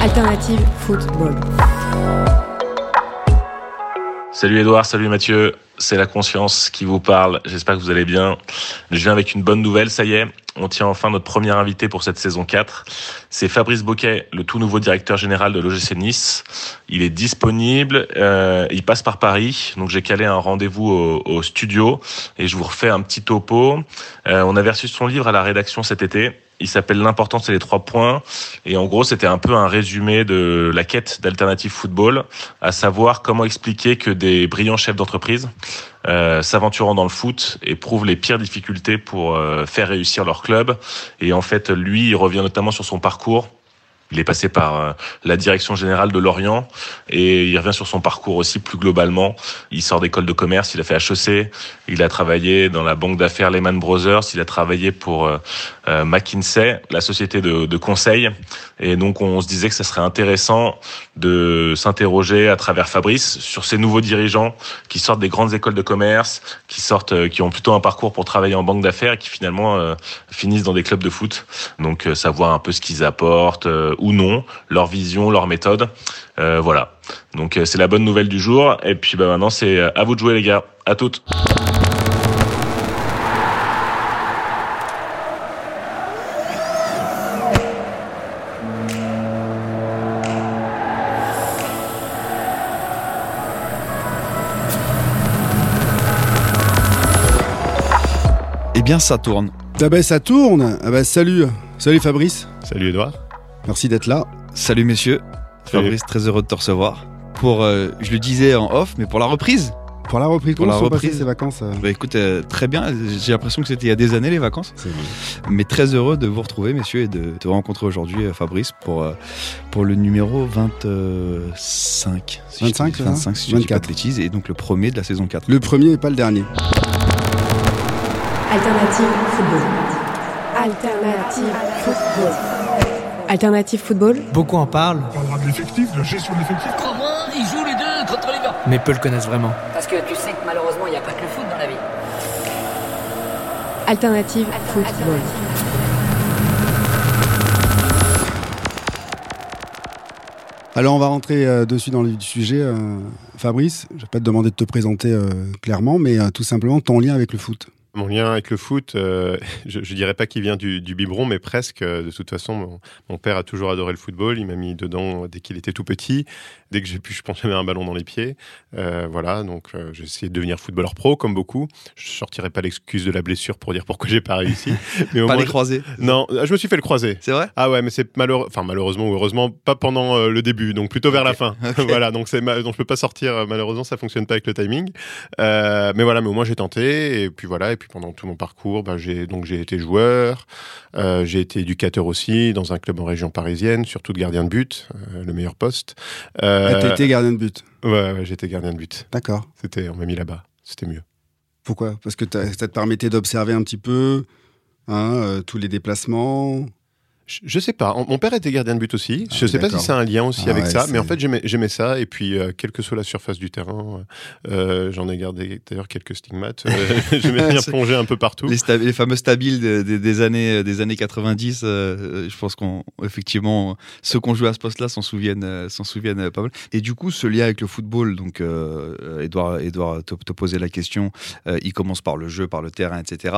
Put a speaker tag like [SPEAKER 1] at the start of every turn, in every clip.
[SPEAKER 1] Alternative Football.
[SPEAKER 2] Salut Edouard, salut Mathieu, c'est la conscience qui vous parle, j'espère que vous allez bien. Je viens avec une bonne nouvelle, ça y est, on tient enfin notre premier invité pour cette saison 4. C'est Fabrice Boquet, le tout nouveau directeur général de l'OGC Nice. Il est disponible, euh, il passe par Paris, donc j'ai calé un rendez-vous au, au studio et je vous refais un petit topo. Euh, on avait reçu son livre à la rédaction cet été. Il s'appelle L'important, c'est les trois points. Et en gros, c'était un peu un résumé de la quête d'Alternative Football, à savoir comment expliquer que des brillants chefs d'entreprise euh, s'aventurant dans le foot éprouvent les pires difficultés pour euh, faire réussir leur club. Et en fait, lui, il revient notamment sur son parcours. Il est passé par euh, la direction générale de Lorient et il revient sur son parcours aussi plus globalement. Il sort d'école de commerce, il a fait HEC, il a travaillé dans la banque d'affaires Lehman Brothers, il a travaillé pour euh, euh, McKinsey, la société de, conseil. Et donc on se disait que ça serait intéressant de s'interroger à travers Fabrice sur ces nouveaux dirigeants qui sortent des grandes écoles de commerce, qui sortent, qui ont plutôt un parcours pour travailler en banque d'affaires et qui finalement finissent dans des clubs de foot. Donc savoir un peu ce qu'ils apportent ou non, leur vision, leur méthode. Euh, voilà. Donc euh, c'est la bonne nouvelle du jour. Et puis bah, maintenant c'est euh, à vous de jouer les gars. À toutes.
[SPEAKER 3] Eh bien, ça tourne.
[SPEAKER 4] Ah bah ça tourne Ah bah salut Salut Fabrice
[SPEAKER 5] Salut Edouard.
[SPEAKER 4] Merci d'être là.
[SPEAKER 3] Salut messieurs.
[SPEAKER 5] Salut.
[SPEAKER 3] Fabrice, très heureux de te recevoir. Pour, euh, je le disais en off, mais pour la reprise.
[SPEAKER 4] Pour la reprise,
[SPEAKER 3] Pour
[SPEAKER 4] comment
[SPEAKER 3] la
[SPEAKER 4] se sont passées
[SPEAKER 3] reprise.
[SPEAKER 4] ces vacances euh
[SPEAKER 3] Bah écoute, euh, très bien. J'ai l'impression que c'était il y a des années les vacances.
[SPEAKER 4] C'est vrai.
[SPEAKER 3] Mais très heureux de vous retrouver, messieurs, et de te rencontrer aujourd'hui, euh, Fabrice, pour, euh, pour le numéro 25. Si je
[SPEAKER 4] 25,
[SPEAKER 3] dis-
[SPEAKER 4] c'est ça
[SPEAKER 3] 25, si je dis pas
[SPEAKER 4] 24.
[SPEAKER 3] de bêtises, et donc le premier de la saison 4.
[SPEAKER 4] Le premier et pas le dernier.
[SPEAKER 1] Alternative Football. Alternative Football. Alternative Football.
[SPEAKER 6] Beaucoup en parlent,
[SPEAKER 7] On parlera de l'effectif, de la gestion de l'effectif.
[SPEAKER 8] Comment ils jouent les deux contre Liverpool
[SPEAKER 6] mais peu le connaissent vraiment.
[SPEAKER 8] Parce que tu sais que malheureusement, il n'y a pas que le foot dans la vie.
[SPEAKER 1] Alternative Football.
[SPEAKER 4] Alors on va rentrer euh, dessus dans le vif du sujet. euh, Fabrice, je vais pas te demander de te présenter euh, clairement, mais tout simplement ton lien avec le foot.
[SPEAKER 5] Mon lien avec le foot, euh, je, je dirais pas qu'il vient du, du biberon, mais presque. Euh, De toute façon, mon, mon père a toujours adoré le football. Il m'a mis dedans dès qu'il était tout petit. Dès que j'ai pu, je pense jamais un ballon dans les pieds. Euh, voilà, donc euh, j'ai essayé de devenir footballeur pro, comme beaucoup. Je sortirai pas l'excuse de la blessure pour dire pourquoi j'ai pas réussi. Mais au
[SPEAKER 3] Pas
[SPEAKER 5] moins,
[SPEAKER 3] les croisés.
[SPEAKER 5] Non, je me suis fait le croiser.
[SPEAKER 3] C'est vrai?
[SPEAKER 5] Ah ouais, mais c'est malheureux, enfin malheureusement ou heureusement pas pendant le début, donc plutôt vers la fin. voilà, donc c'est ma- donc je peux pas sortir. malheureusement, ça fonctionne pas avec le timing. Mais voilà, mais au moins j'ai tenté et puis voilà et puis pendant tout mon parcours, bah, j'ai donc j'ai été joueur, euh, j'ai été éducateur aussi dans un club en région parisienne, surtout de gardien de but, euh, le meilleur poste. Euh,
[SPEAKER 4] Ah, T'as été gardien de but.
[SPEAKER 5] Ouais, ouais, j'étais gardien de but.
[SPEAKER 4] D'accord.
[SPEAKER 5] C'était, on m'a mis là-bas. C'était mieux.
[SPEAKER 4] Pourquoi? Parce que ça te permettait d'observer un petit peu hein, euh, tous les déplacements?
[SPEAKER 5] Je, je sais pas. Mon père était gardien de but aussi.
[SPEAKER 4] Ah,
[SPEAKER 5] je sais pas si c'est un lien aussi
[SPEAKER 4] Ah
[SPEAKER 5] avec
[SPEAKER 4] ouais,
[SPEAKER 5] ça, mais en fait j'aimais, ça. Et puis euh, quelle que soit la surface du terrain, euh, j'en ai gardé d'ailleurs quelques stigmates. Euh, J'aimais bien
[SPEAKER 3] C'est-
[SPEAKER 5] plonger un peu partout.
[SPEAKER 3] les, fameux stabiles de- de- des années des années 90 euh, je pense qu'on effectivement ceux qui ont joué à ce poste-là s'en souviennent euh, s'en souviennent euh, pas mal et du coup ce lien avec le football donc euh, euh, Edouard Edouard te, te posait la question euh, il commence par le jeu par le terrain etc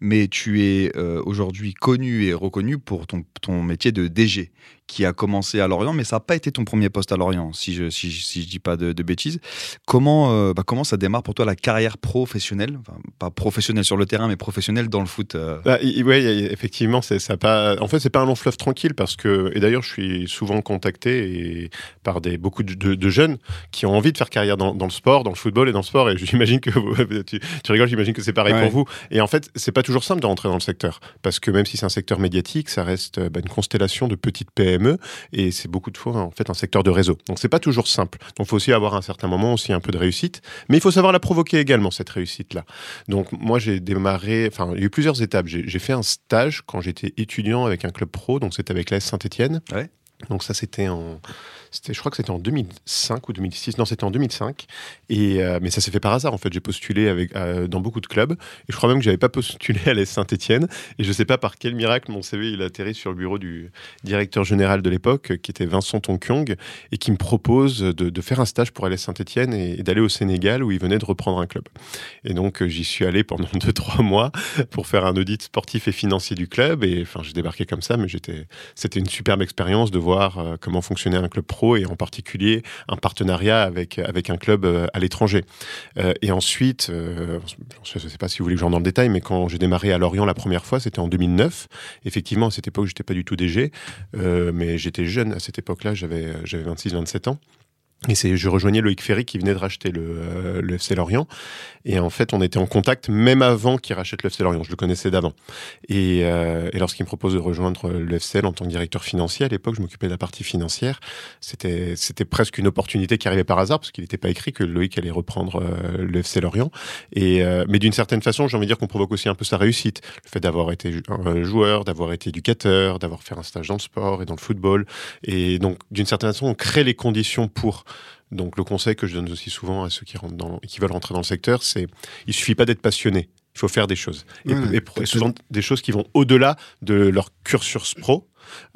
[SPEAKER 3] mais tu es euh, aujourd'hui connu et reconnu pour ton ton métier de DG qui a commencé à Lorient, mais ça n'a pas été ton premier poste à Lorient, si je si, si je dis pas de, de bêtises. Comment euh, bah, comment ça démarre pour toi la carrière professionnelle, enfin, pas professionnelle sur le terrain, mais professionnelle dans le foot euh?
[SPEAKER 5] Bah, i- ouais, y- y- effectivement, c'est ça a pas. En fait, c'est pas un long fleuve tranquille parce que et d'ailleurs, je suis souvent contacté et par des beaucoup de, de- de jeunes qui ont envie de faire carrière dans, dans le sport, dans le football et dans le sport. Et j'imagine que vous- tu, tu rigoles, j'imagine que c'est pareil
[SPEAKER 4] Ouais.
[SPEAKER 5] pour vous. Et en fait, c'est pas toujours simple de rentrer dans le secteur parce que même si c'est un secteur médiatique, ça reste bah, une constellation de petites PME et c'est beaucoup de fois en fait un secteur de réseau. Donc c'est pas toujours simple. Donc faut aussi avoir à un certain moment aussi un peu de réussite, mais il faut savoir la provoquer également cette réussite là. Donc moi j'ai démarré, enfin il y a eu plusieurs étapes. J'ai fait un stage quand j'étais étudiant avec un club pro, donc c'était avec l'AS Saint-Etienne.
[SPEAKER 3] Ouais.
[SPEAKER 5] Donc ça c'était en, je crois que c'était en 2005 ou 2006. Non, c'était en 2005. Et euh, mais ça s'est fait par hasard en fait. J'ai postulé avec euh, dans beaucoup de clubs et je crois même que j'avais pas postulé à l'AS Saint-Etienne. Et je sais pas par quel miracle mon CV il a atterri sur le bureau du directeur général de l'époque, qui était Vincent Tonkyong, et qui me propose de, faire un stage pour l'AS Saint-Etienne et, d'aller au Sénégal où il venait de reprendre un club. Et donc euh, j'y suis allé pendant deux trois mois pour faire un audit sportif et financier du club. Et enfin j'ai débarqué comme ça, mais j'étais, c'était une superbe expérience de voir comment fonctionnait un club pro et en particulier un partenariat avec avec un club euh, à l'étranger. Euh, et ensuite, euh, je ne sais pas si vous voulez que j'en dans le détail, mais quand j'ai démarré à Lorient la première fois, c'était en 2009. Effectivement, à cette époque, j'étais pas du tout DG, mais j'étais jeune à cette époque-là, j'avais 26-27 ans. Et c'est, je rejoignais Loïc Ferry qui venait de racheter le, euh, le FC Lorient. Et en fait, on était en contact même avant qu'il rachète le FC Lorient. Je le connaissais d'avant. Et, euh, et lorsqu'il me propose de rejoindre le FCL en tant que directeur financier, à l'époque, je m'occupais de la partie financière. C'était, c'était presque une opportunité qui arrivait par hasard parce qu'il n'était pas écrit que Loïc allait reprendre euh, le FC Lorient. Et, euh, mais d'une certaine façon, j'ai envie de dire qu'on provoque aussi un peu sa réussite. Le fait d'avoir été joueur, d'avoir été éducateur, d'avoir fait un stage dans le sport et dans le football. Et donc, d'une certaine façon, on crée les conditions pour. Donc, le conseil que je donne aussi souvent à ceux qui, rentrent dans, qui veulent rentrer dans le secteur, c'est il suffit pas d'être passionné. Il faut faire des choses. Et, et souvent des choses qui vont au-delà de leur cursus pro,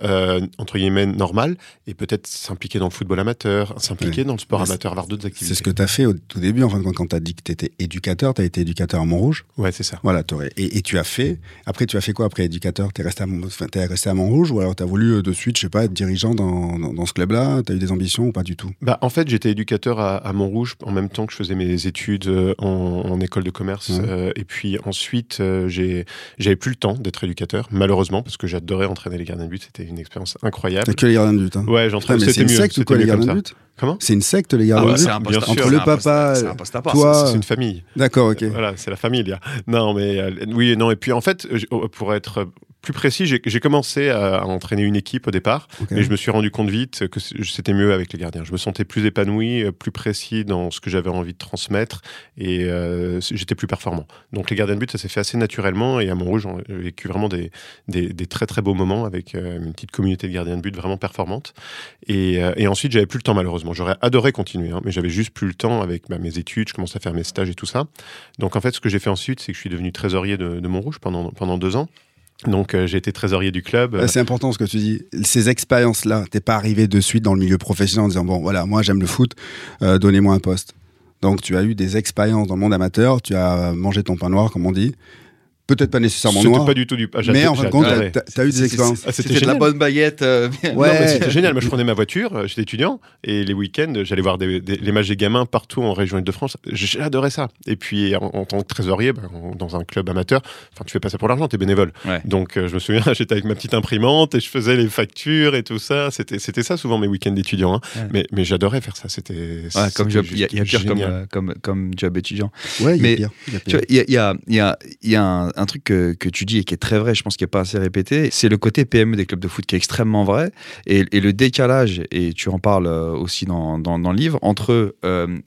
[SPEAKER 5] euh, entre guillemets, normal, et peut-être s'impliquer dans le football amateur, s'impliquer
[SPEAKER 4] Ouais.
[SPEAKER 5] dans le sport
[SPEAKER 4] Mais
[SPEAKER 5] amateur, avoir d'autres activités.
[SPEAKER 4] C'est ce que tu as fait au tout début, en fin de compte, quand tu as dit que tu étais éducateur, tu as été éducateur à Montrouge.
[SPEAKER 5] Ouais, c'est ça.
[SPEAKER 4] Voilà, et, et tu as fait. Après, tu as fait quoi après éducateur? Tu es resté à, enfin, resté à Montrouge ou alors tu as voulu euh, de suite, je sais pas, être dirigeant dans, dans, dans ce club-là? Tu as eu des ambitions ou pas du tout?
[SPEAKER 5] Bah, en fait, j'étais éducateur à, à Montrouge en même temps que je faisais mes études euh, en, en école de commerce.
[SPEAKER 4] Ouais.
[SPEAKER 5] Euh, et puis ensuite, euh, j'ai, j'avais plus le temps d'être éducateur, malheureusement, parce que j'adorais entraîner les gardiens de but. C'était une expérience incroyable.
[SPEAKER 4] T'as que les gardiens de but. Hein.
[SPEAKER 5] Ouais,
[SPEAKER 4] mais c'est
[SPEAKER 5] C'était
[SPEAKER 4] une
[SPEAKER 5] mieux.
[SPEAKER 4] secte quoi, les gardiens de but
[SPEAKER 5] Comment?
[SPEAKER 4] C'est une secte, les
[SPEAKER 5] Ah
[SPEAKER 4] gardiens
[SPEAKER 5] ouais,
[SPEAKER 4] de
[SPEAKER 5] c'est
[SPEAKER 4] but Entre le papa, toi.
[SPEAKER 5] C'est une famille.
[SPEAKER 4] D'accord, ok.
[SPEAKER 5] Voilà, c'est la famille. là. Non, mais euh, oui et non. Et puis en fait, je- pour être plus précis, j'ai commencé à, à entraîner une équipe au départ, mais je me suis rendu compte vite que c'était mieux avec les gardiens. Je me sentais plus épanoui, euh, plus précis dans ce que j'avais envie de transmettre, et euh, j'étais plus performant. Donc les gardiens de but, ça s'est fait assez naturellement, et à Montrouge, j'ai vécu vraiment des, des, des très très beaux moments avec euh, une petite communauté de gardiens de but vraiment performante. Et, euh, et ensuite, j'avais plus le temps malheureusement. J'aurais adoré continuer, hein, mais j'avais juste plus le temps avec bah, mes études. Je commençais à faire mes stages et tout ça. Donc en fait, ce que j'ai fait ensuite, c'est que je suis devenu trésorier de, de Montrouge pendant, pendant deux ans. Donc euh, j'ai été trésorier du club.
[SPEAKER 4] Ouais, C'est important ce que tu dis. Ces expériences-là, t'es pas arrivé de suite dans le milieu professionnel en disant bon voilà, moi j'aime le foot, euh, donnez-moi un poste. Donc tu as eu des expériences dans le monde amateur, tu as mangé ton pain noir comme on dit. Peut-être pas nécessairement
[SPEAKER 5] C'était
[SPEAKER 4] noir,
[SPEAKER 5] pas du tout du. ah,
[SPEAKER 4] mais en fin de compte, t'as eu des expériences.
[SPEAKER 5] Ah, c'était
[SPEAKER 3] C'était de la bonne baguette. euh,
[SPEAKER 4] Ouais.
[SPEAKER 5] c'était génial. Moi, je prenais ma voiture, euh, j'étais étudiant, et les week-ends, j'allais voir des, des- les matchs des gamins partout en région Île-de-France. J'adorais ça. Et puis, en, en tant que trésorier, ben, en- dans un club amateur, enfin, tu fais pas ça pour l'argent, t'es bénévole.
[SPEAKER 3] Ouais.
[SPEAKER 5] Donc, euh, je me souviens, j'étais avec ma petite imprimante et je faisais les factures et tout ça. C'était, c'était ça souvent mes week-ends d'étudiant. hein.
[SPEAKER 3] Ouais.
[SPEAKER 5] Mais, mais j'adorais faire ça. C'était.
[SPEAKER 3] Ouais, comme
[SPEAKER 5] c'était
[SPEAKER 3] job, il y a, pire comme, euh, comme, comme job étudiant.
[SPEAKER 4] Ouais, il y a
[SPEAKER 3] Mais-
[SPEAKER 4] pire. il y a
[SPEAKER 3] Tu
[SPEAKER 4] pire.
[SPEAKER 3] vois, Il y a, il y a- il y a- il y a un, un truc que, tu dis et qui est très vrai, je pense qu'il n'est pas assez répété, c'est le côté PME des clubs de foot qui est extrêmement vrai et, le décalage, et tu en parles euh, aussi dans, dans, dans le livre, entre euh,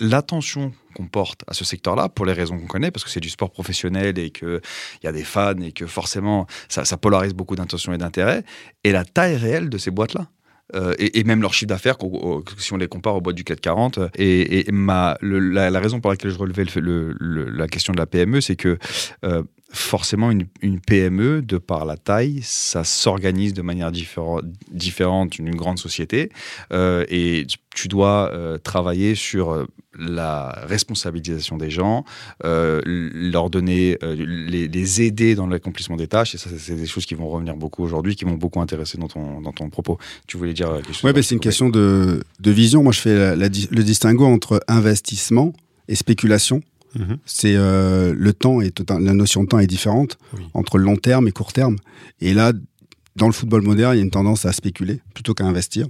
[SPEAKER 3] l'attention qu'on porte à ce secteur-là, pour les raisons qu'on connaît, parce que c'est du sport professionnel et qu'il y a des fans et que forcément ça, ça polarise beaucoup d'intentions et d'intérêts, et la taille réelle de ces boîtes-là. Euh, et, même leur chiffre d'affaires, si on les compare aux boîtes du 440. euh, Et, ma, la, raison pour laquelle je relevais le- le- le- la question de la PME, c'est que euh, forcément, une, PME, de par la taille, ça s'organise de manière différen- différente d'une grande société. Et tu dois travailler sur la responsabilisation des gens, euh, leur donner, euh, les, les aider dans l'accomplissement des tâches. Et ça, c'est des choses qui vont revenir beaucoup aujourd'hui, qui m'ont beaucoup intéressé dans ton, dans ton propos. Tu voulais dire euh, quelque chose
[SPEAKER 4] Ouais, bah, c'est une question de, de vision. Moi, je fais la- la di- le distinguo entre investissement et spéculation.
[SPEAKER 5] Mhm.
[SPEAKER 4] C'est euh, le temps et la notion de temps est différente
[SPEAKER 5] Oui.
[SPEAKER 4] entre long terme et court terme. Et là, dans le football moderne, il y a une tendance à spéculer plutôt qu'à investir.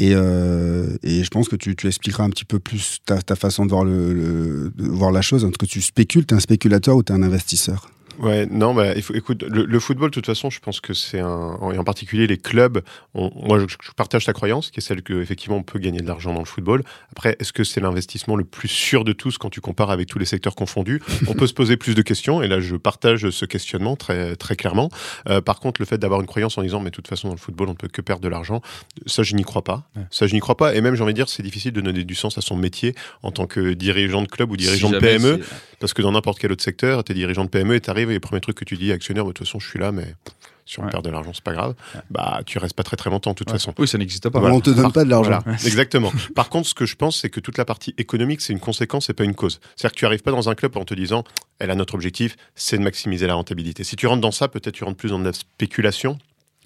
[SPEAKER 4] Et, euh, et je pense que tu, tu expliqueras un petit peu plus ta, ta façon de voir, le, voir la chose. Est-ce que tu spécules, tu es un spéculateur ou tu un investisseur?
[SPEAKER 5] Ouais, non, bah, écoute, le, le football, de toute façon, je pense que c'est un, et en particulier les clubs. on- moi, je, je partage ta croyance, qui est celle que effectivement on peut gagner de l'argent dans le football. Après, est-ce que c'est l'investissement le plus sûr de tous quand tu compares avec tous les secteurs confondus? On peut se poser plus de questions, et là, je partage ce questionnement très très clairement. Euh, par contre, le fait d'avoir une croyance en disant, mais de toute façon, dans le football, on ne peut que perdre de l'argent, ça, je n'y crois pas.
[SPEAKER 3] Ouais.
[SPEAKER 5] Ça, je n'y crois pas. Et même, j'ai envie de dire, c'est difficile de donner du sens à son métier en tant que dirigeant de club ou dirigeant
[SPEAKER 3] Si
[SPEAKER 5] de PME. Parce que dans n'importe quel autre secteur, tu es dirigeant de PME et tu arrives et le premier truc que tu dis, actionnaire, bah, de toute façon, je suis là, mais si on
[SPEAKER 3] Ouais.
[SPEAKER 5] perd de l'argent, c'est pas grave.
[SPEAKER 3] Ouais.
[SPEAKER 5] Bah, tu restes pas très très longtemps, de toute
[SPEAKER 3] Ouais.
[SPEAKER 5] façon.
[SPEAKER 3] Oui, ça n'existe pas.
[SPEAKER 5] Voilà.
[SPEAKER 4] On te donne
[SPEAKER 5] Par-
[SPEAKER 4] pas de l'argent.
[SPEAKER 5] Voilà, exactement. Par contre, ce que je pense, c'est que toute la partie économique, c'est une conséquence et pas une cause. C'est-à-dire que tu arrives pas dans un club en te disant, elle a notre objectif, c'est de maximiser la rentabilité. Si tu rentres dans ça, peut-être tu rentres plus dans de la spéculation.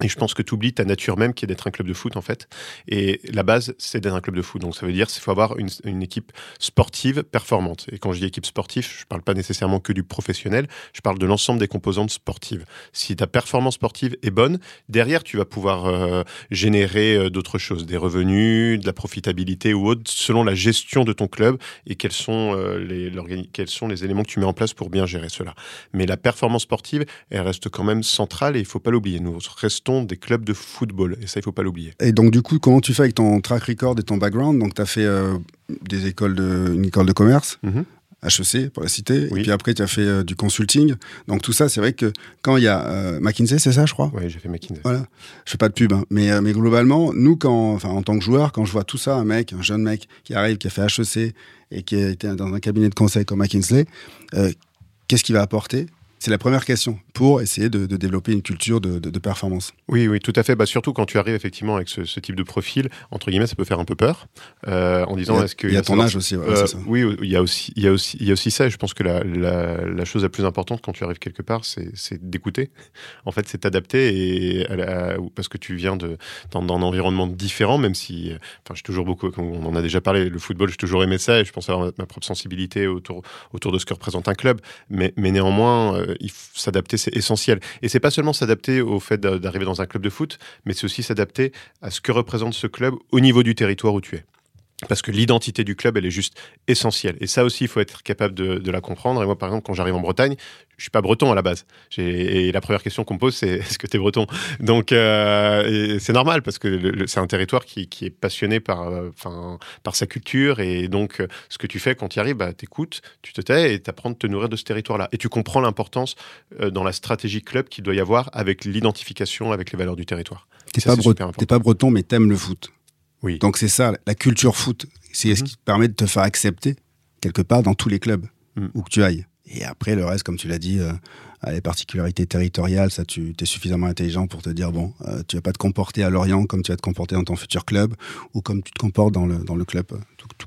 [SPEAKER 5] Et je pense que tu oublies ta nature même qui est d'être un club de foot en fait. Et la base, c'est d'être un club de foot. Donc ça veut dire qu'il faut avoir une, équipe sportive performante. Et quand je dis équipe sportive, je parle pas nécessairement que du professionnel, je parle de l'ensemble des composantes sportives. Si ta performance sportive est bonne, derrière tu vas pouvoir euh, générer euh, d'autres choses, des revenus, de la profitabilité ou autre, selon la gestion de ton club et quels sont, euh, les, quels sont les éléments que tu mets en place pour bien gérer cela. Mais la performance sportive, elle reste quand même centrale et il faut pas l'oublier. Nous restons des clubs de football et ça, il faut pas l'oublier.
[SPEAKER 4] Et donc, du coup, comment tu fais avec ton track record et ton background? Donc, tu as fait euh, des écoles de, une école de commerce. HEC pour la
[SPEAKER 5] Oui.
[SPEAKER 4] et puis après, tu as fait euh, du consulting. Donc, tout ça, c'est vrai que quand il y a euh, McKinsey, c'est ça, je crois?
[SPEAKER 5] Ouais, j'ai fait McKinsey.
[SPEAKER 4] Voilà. Je fais pas de pub, hein. mais, euh, mais globalement, nous, quand, enfin, en tant que joueur, quand je vois tout ça, un mec, un jeune mec qui arrive, qui a fait HEC et qui a été dans un cabinet de conseil comme McKinsey, qu'est-ce qu'il va apporter? C'est la première question pour essayer de, de développer une culture de, de- de performance.
[SPEAKER 5] Oui, oui, tout à fait. Bah, surtout quand tu arrives effectivement avec ce, ce type de profil, entre guillemets, ça peut faire un peu peur. euh, en
[SPEAKER 4] Il y
[SPEAKER 5] disant,
[SPEAKER 4] a,
[SPEAKER 5] est-ce que.
[SPEAKER 4] il y a ton âge aussi,
[SPEAKER 5] Euh,
[SPEAKER 4] ça.
[SPEAKER 5] oui, il y a aussi, il y a aussi, il y a aussi ça. Et je pense que la, la, la chose la plus importante quand tu arrives quelque part, c'est, d'écouter. En fait, c'est t'adapter et à la- parce que tu viens de dans, dans un environnement différent, même si, enfin, j'ai toujours beaucoup, on en a déjà parlé, le football, j'ai toujours aimé ça et je pense avoir ma, propre sensibilité autour autour de ce que représente un club. Mais, mais néanmoins, euh, s'adapter, c'est essentiel. Et c'est pas seulement s'adapter au fait d'a- d'arriver dans un club de foot, mais c'est aussi s'adapter à ce que représente ce club au niveau du territoire où tu es. Parce que l'identité du club, elle est juste essentielle. Et ça aussi, il faut être capable de, de la comprendre. Et moi, par exemple, quand j'arrive en Bretagne, je suis pas breton à la base. Et la première question qu'on me pose, c'est est-ce que tu es breton? Donc, euh, c'est normal parce que c'est un territoire qui, qui est passionné par, euh, par sa culture. Et donc, euh, ce que tu fais quand tu y arrives, bah, t'écoutes, tu te tais et t'apprends de te nourrir de ce territoire-là. Et tu comprends l'importance euh, dans la stratégie club qu'il doit y avoir avec l'identification, avec les valeurs du territoire.
[SPEAKER 4] T'es pas, bre- pas breton, mais t'aimes le foot.
[SPEAKER 5] Oui.
[SPEAKER 4] Donc c'est ça, la culture foot. C'est ce
[SPEAKER 5] Mhm.
[SPEAKER 4] qui te permet de te faire accepter quelque part dans tous les clubs
[SPEAKER 5] Mhm.
[SPEAKER 4] où que tu ailles. Et après, le reste, comme tu l'as dit, euh, les particularités territoriales, ça, tu es suffisamment intelligent pour te dire, bon, euh, tu vas pas te comporter à Lorient comme tu vas te comporter dans ton futur club ou comme tu te comportes dans le, dans le club, euh,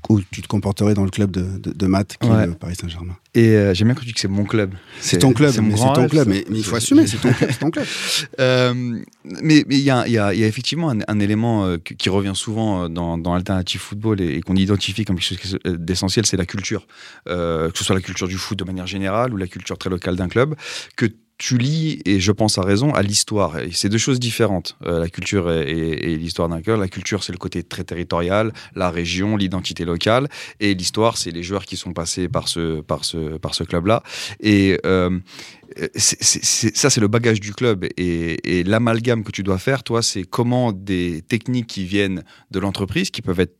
[SPEAKER 4] ou tu te comporterais dans le club de, de, de maths qui
[SPEAKER 3] Ouais.
[SPEAKER 4] est le Paris Saint-Germain.
[SPEAKER 3] Et euh, j'aime bien quand tu dis que c'est mon club.
[SPEAKER 4] C'est ton club,
[SPEAKER 3] mon
[SPEAKER 4] c'est
[SPEAKER 3] grand
[SPEAKER 4] ton club, mais, mais il faut assumer, c'est ton club, c'est ton club.
[SPEAKER 3] Euh, mais il y a, y, y effectivement un, un élément euh, qui, revient souvent euh, dans, dans Alternative Football et, et qu'on identifie comme quelque chose euh, d'essentiel, c'est la culture. Que ce soit la culture du foot de manière générale ou la culture très locale d'un club, que tu lis, et je pense à raison, à l'histoire. C'est deux choses différentes, euh, la culture et, l'histoire d'un club. La culture, c'est le côté très territorial, la région, l'identité locale. Et l'histoire, c'est les joueurs qui sont passés par ce, club-là. Et euh, ça, c'est le bagage du club. Et l'amalgame que tu dois faire, toi, c'est comment des techniques qui viennent de l'entreprise, qui peuvent être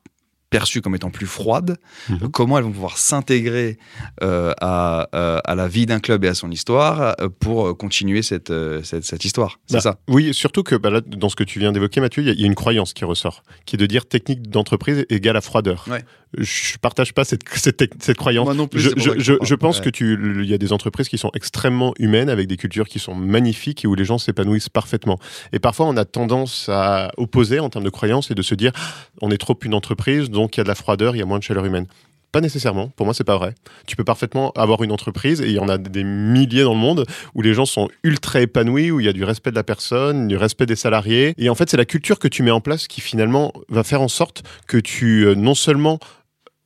[SPEAKER 3] perçues comme étant plus froides,
[SPEAKER 5] Mhm.
[SPEAKER 3] comment elles vont pouvoir s'intégrer euh, à, euh, à la vie d'un club et à son histoire euh, pour continuer cette, cette, cette histoire. C'est
[SPEAKER 5] Bah,
[SPEAKER 3] ça.
[SPEAKER 5] Oui, surtout que bah, là, dans ce que tu viens d'évoquer, Mathieu, il y, a- il y a une croyance qui ressort, qui est de dire technique d'entreprise égale à froideur.
[SPEAKER 3] Ouais.
[SPEAKER 5] Je partage pas cette, cette, cette croyance.
[SPEAKER 9] Moi non plus,
[SPEAKER 5] Je,
[SPEAKER 9] parle.
[SPEAKER 5] je pense
[SPEAKER 9] Ouais.
[SPEAKER 5] que tu, il y a des entreprises qui sont extrêmement humaines avec des cultures qui sont magnifiques et où les gens s'épanouissent parfaitement. Et parfois, on a tendance à opposer en termes de croyances et de se dire, Ah, on est trop une entreprise, donc il y a de la froideur, il y a moins de chaleur humaine. Pas nécessairement. Pour moi, c'est pas vrai. Tu peux parfaitement avoir une entreprise et il y en a des milliers dans le monde où les gens sont ultra épanouis, où il y a du respect de la personne, du respect des salariés. Et en fait, c'est la culture que tu mets en place qui finalement va faire en sorte que tu euh, non seulement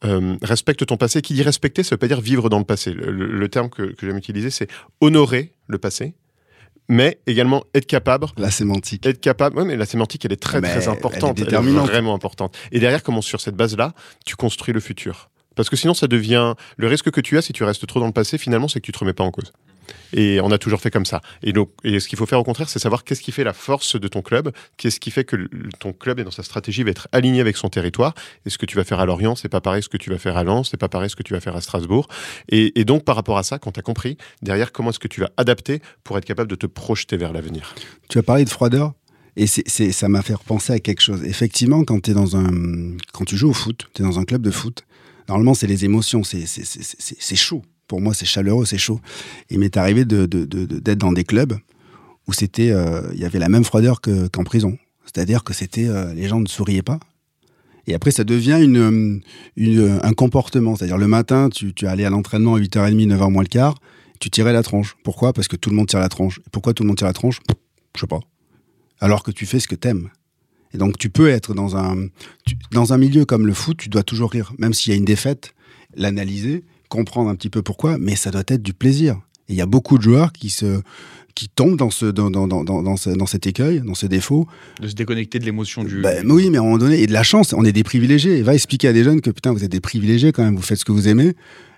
[SPEAKER 5] euh, respectes ton passé. Qui dit respecter, ça veut pas dire vivre dans le passé. Le, le- le terme que, que j'aime utiliser, c'est honorer le passé, mais également être capable
[SPEAKER 4] La sémantique.
[SPEAKER 5] être capable. Oui, mais la sémantique, elle est très
[SPEAKER 4] Mais
[SPEAKER 5] très
[SPEAKER 4] elle est
[SPEAKER 5] importante.
[SPEAKER 4] déterminante.
[SPEAKER 5] vraiment importante. Et derrière, comment sur cette base-là, tu construis le futur? Parce que sinon, ça devient le risque que tu as si tu restes trop dans le passé. Finalement, c'est que tu te remets pas en cause. Et on a toujours fait comme ça. Et donc, ce qu'il faut faire au contraire, c'est savoir qu'est-ce qui fait la force de ton club, qu'est-ce qui fait que ton club et dans sa stratégie va être aligné avec son territoire. Et ce que tu vas faire à Lorient, c'est pas pareil ce que tu vas faire à Lens, c'est pas pareil ce que tu vas faire à Strasbourg. Et, donc, par rapport à ça, quand tu as compris, derrière, comment est-ce que tu vas adapter pour être capable de te projeter vers l'avenir?
[SPEAKER 4] Tu as parlé de froideur et ça m'a fait repenser à quelque chose. Effectivement, quand, t'es dans un, quand tu joues au foot, tu es dans un club de foot, normalement, c'est les émotions, c'est chaud. Pour moi, c'est chaleureux, c'est chaud. Il m'est arrivé d'être dans des clubs où c'était, euh, il y avait la même froideur que, qu'en prison. C'est-à-dire que c'était, euh, les gens ne souriaient pas. Et après, ça devient une- un comportement. C'est-à-dire, le matin, tu, tu allais à l'entraînement à 8h30, 9h moins le quart, tu tirais la tronche. Pourquoi? Parce que tout le monde tire la tronche. Et pourquoi tout le monde tire la tronche? Je sais pas. Alors que tu fais ce que t'aimes. Et donc, tu peux être dans un, dans un milieu comme le foot, tu dois toujours rire. Même s'il y a une défaite, l'analyser, comprendre un petit peu pourquoi, mais ça doit être du plaisir. Et il y a beaucoup de joueurs qui se qui tombent dans ce dans, dans, dans, dans, dans ce- dans cet écueil, dans ce défaut,
[SPEAKER 9] De se déconnecter de l'émotion du.
[SPEAKER 4] bah, mais oui, mais à un moment donné, et de la chance, on est des privilégiés. Et va expliquer à des jeunes que putain, vous êtes des privilégiés quand même, vous faites ce que vous aimez.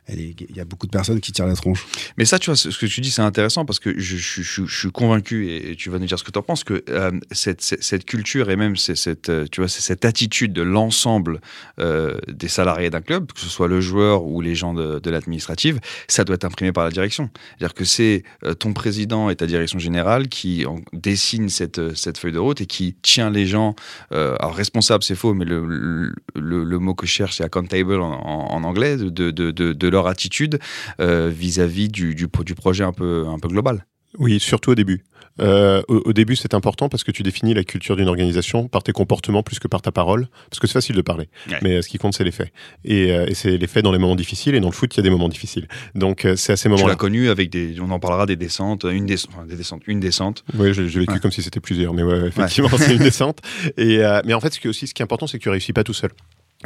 [SPEAKER 4] Il y a beaucoup de personnes qui tirent la tronche.
[SPEAKER 9] Mais ça, tu vois, ce que tu dis, c'est intéressant parce que je, suis convaincu, et tu vas nous dire ce que tu en penses, que euh, cette, culture et même cette, euh, tu vois, cette attitude de l'ensemble euh, des salariés d'un club, que ce soit le joueur ou les gens de, de l'administrative, ça doit être imprimé par la direction. C'est-à-dire que c'est ton président et ta direction générale qui en- dessine cette, feuille de route et qui tient les gens, alors responsable c'est faux, mais le, mot que je cherche c'est accountable en, en- anglais, de, de, de leur attitude euh, vis-à-vis du, du, pro- du projet un peu, un peu global.
[SPEAKER 5] Oui, surtout au début. Euh, au, au début, c'est important parce que tu définis la culture d'une organisation par tes comportements plus que par ta parole, parce que c'est facile de parler.
[SPEAKER 9] Ouais.
[SPEAKER 5] Mais euh, ce qui compte, c'est les faits. Et, euh, et c'est les faits dans les moments difficiles. Et dans le foot, il y a des moments difficiles. Donc, c'est à ces
[SPEAKER 9] Tu
[SPEAKER 5] moments-là.
[SPEAKER 9] l'as connu avec des, on en parlera des descentes, une descente, enfin, des descentes, une descente.
[SPEAKER 5] Oui, l'ai vécu
[SPEAKER 9] Ouais.
[SPEAKER 5] comme si c'était plusieurs, mais ouais, effectivement, c'est une descente. Et, mais en fait, ce qui est aussi, ce qui est important, c'est que tu réussis pas tout seul.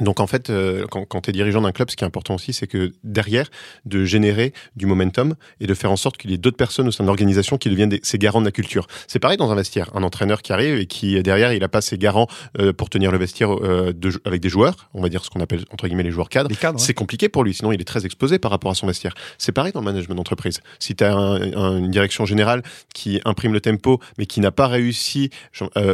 [SPEAKER 5] Donc en fait, euh, quand, quand tu es dirigeant d'un club, ce qui est important aussi, c'est que derrière, de générer du momentum et de faire en sorte qu'il y ait d'autres personnes au sein de l'organisation qui deviennent des, ces garants de la culture. C'est pareil dans un vestiaire, un entraîneur qui arrive et qui derrière, il a pas ses garants euh, pour tenir le vestiaire euh, de, avec des joueurs, on va dire ce qu'on appelle entre guillemets les joueurs cadres.
[SPEAKER 9] Les cadres, ouais.
[SPEAKER 5] C'est compliqué pour lui, sinon il est très exposé par rapport à son vestiaire. C'est pareil dans le management d'entreprise. Si tu as une direction générale qui imprime le tempo, mais qui n'a pas réussi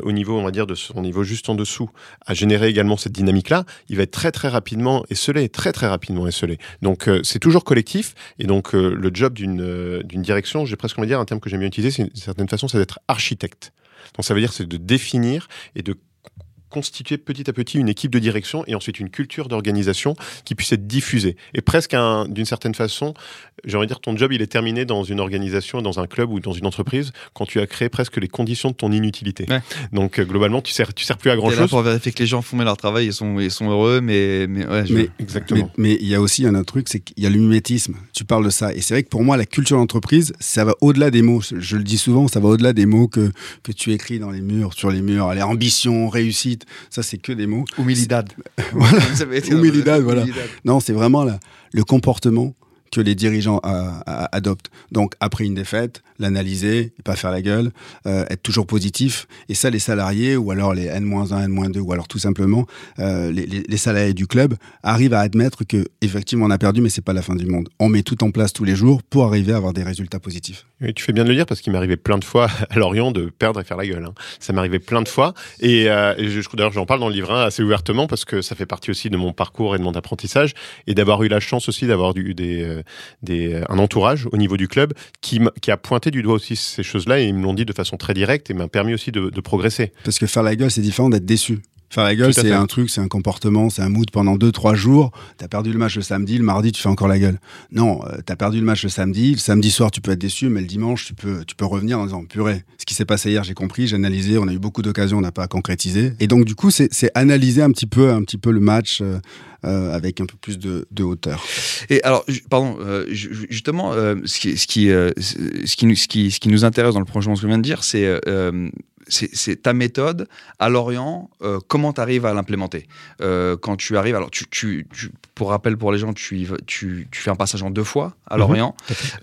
[SPEAKER 5] au niveau, on va dire, de son niveau juste en dessous, à générer également cette dynamique-là, il va être très très rapidement esselé, très très rapidement esselé. Donc euh, c'est toujours collectif, et donc euh, le job d'une euh, d'une direction, j'ai presque envie de dire un terme que j'aime bien utiliser, c'est d'une certaine façon, c'est d'être architecte. Donc ça veut dire c'est de définir et de constituer petit à petit une équipe de direction et ensuite une culture d'organisation qui puisse être diffusée. Et presque un- d'une certaine façon, j'ai envie de dire, ton job, il est terminé dans une organisation, dans un club ou dans une entreprise quand tu as créé presque les conditions de ton inutilité.
[SPEAKER 9] Ouais.
[SPEAKER 5] Donc euh, globalement, tu sers, tu sers plus à grand
[SPEAKER 9] là
[SPEAKER 5] chose.
[SPEAKER 9] pour vérifier que les gens font bien leur travail et sont, ils sont heureux, mais, mais ouais, je-
[SPEAKER 4] Mais
[SPEAKER 5] Exactement.
[SPEAKER 4] Mais mais il y a aussi un autre truc, c'est qu'il y a le mimétisme. Tu parles de ça. Et c'est vrai que pour moi, la culture d'entreprise, ça va au-delà des mots. Je, je le dis souvent, ça va au-delà des mots que, que tu écris dans les murs, sur les murs. Allez, ambition, réussite. Ça, c'est que des mots.
[SPEAKER 9] Humilidad.
[SPEAKER 4] Voilà. Humilidad, voilà.
[SPEAKER 9] Humilidad.
[SPEAKER 4] Non, c'est vraiment la- le comportement que les dirigeants euh, adoptent. Donc, après une défaite, l'analyser, pas faire la gueule, euh, être toujours positif. Et ça, les salariés, ou alors les N-1, N-2, ou alors tout simplement euh, les, salariés du club arrivent à admettre que effectivement on a perdu, mais c'est pas la fin du monde. On met tout en place tous les jours pour arriver à avoir des résultats positifs.
[SPEAKER 5] Oui, tu fais bien de le dire parce qu'il arrivé plein de fois à Lorient de perdre et faire la gueule. hein. Ça arrivé plein de fois. Et, euh, et d'ailleurs, j'en parle dans le livre hein, assez ouvertement parce que ça fait partie aussi de mon parcours et de mon apprentissage et d'avoir eu la chance aussi d'avoir eu des, euh, un entourage au niveau du club qui a pointé du doigt aussi ces choses-là et ils me l'ont dit de façon très directe et m'a permis aussi de, de progresser.
[SPEAKER 4] Parce que faire la gueule, c'est différent d'être déçu. Faire la gueule, c'est un truc, c'est un comportement, c'est un mood pendant deux, trois jours. T'as perdu le match le samedi, le mardi, tu fais encore la gueule. Non, euh, t'as perdu le match le samedi, le samedi soir, tu peux être déçu, mais le dimanche, tu peux, tu peux revenir en disant, purée, ce qui s'est passé hier, j'ai compris, j'ai analysé, on a eu beaucoup d'occasions, on n'a pas concrétisé. Et donc, du coup, c'est c'est analyser un petit peu, un petit peu le match euh, euh, avec un peu plus de, de hauteur.
[SPEAKER 9] Et alors, pardon, euh, ju- ju- justement, euh, ce, qui, ce, qui, euh, ce, qui nous, ce, qui, ce qui nous intéresse dans le ce que je viens de dire, c'est euh, c'est ta méthode à Lorient, euh, comment tu arrives à l'implémenter? Euh, Quand tu arrives, alors tu, tu, tu- pour rappel pour les gens, tu, fais un passage en deux fois à
[SPEAKER 5] Mhm,
[SPEAKER 9] Lorient.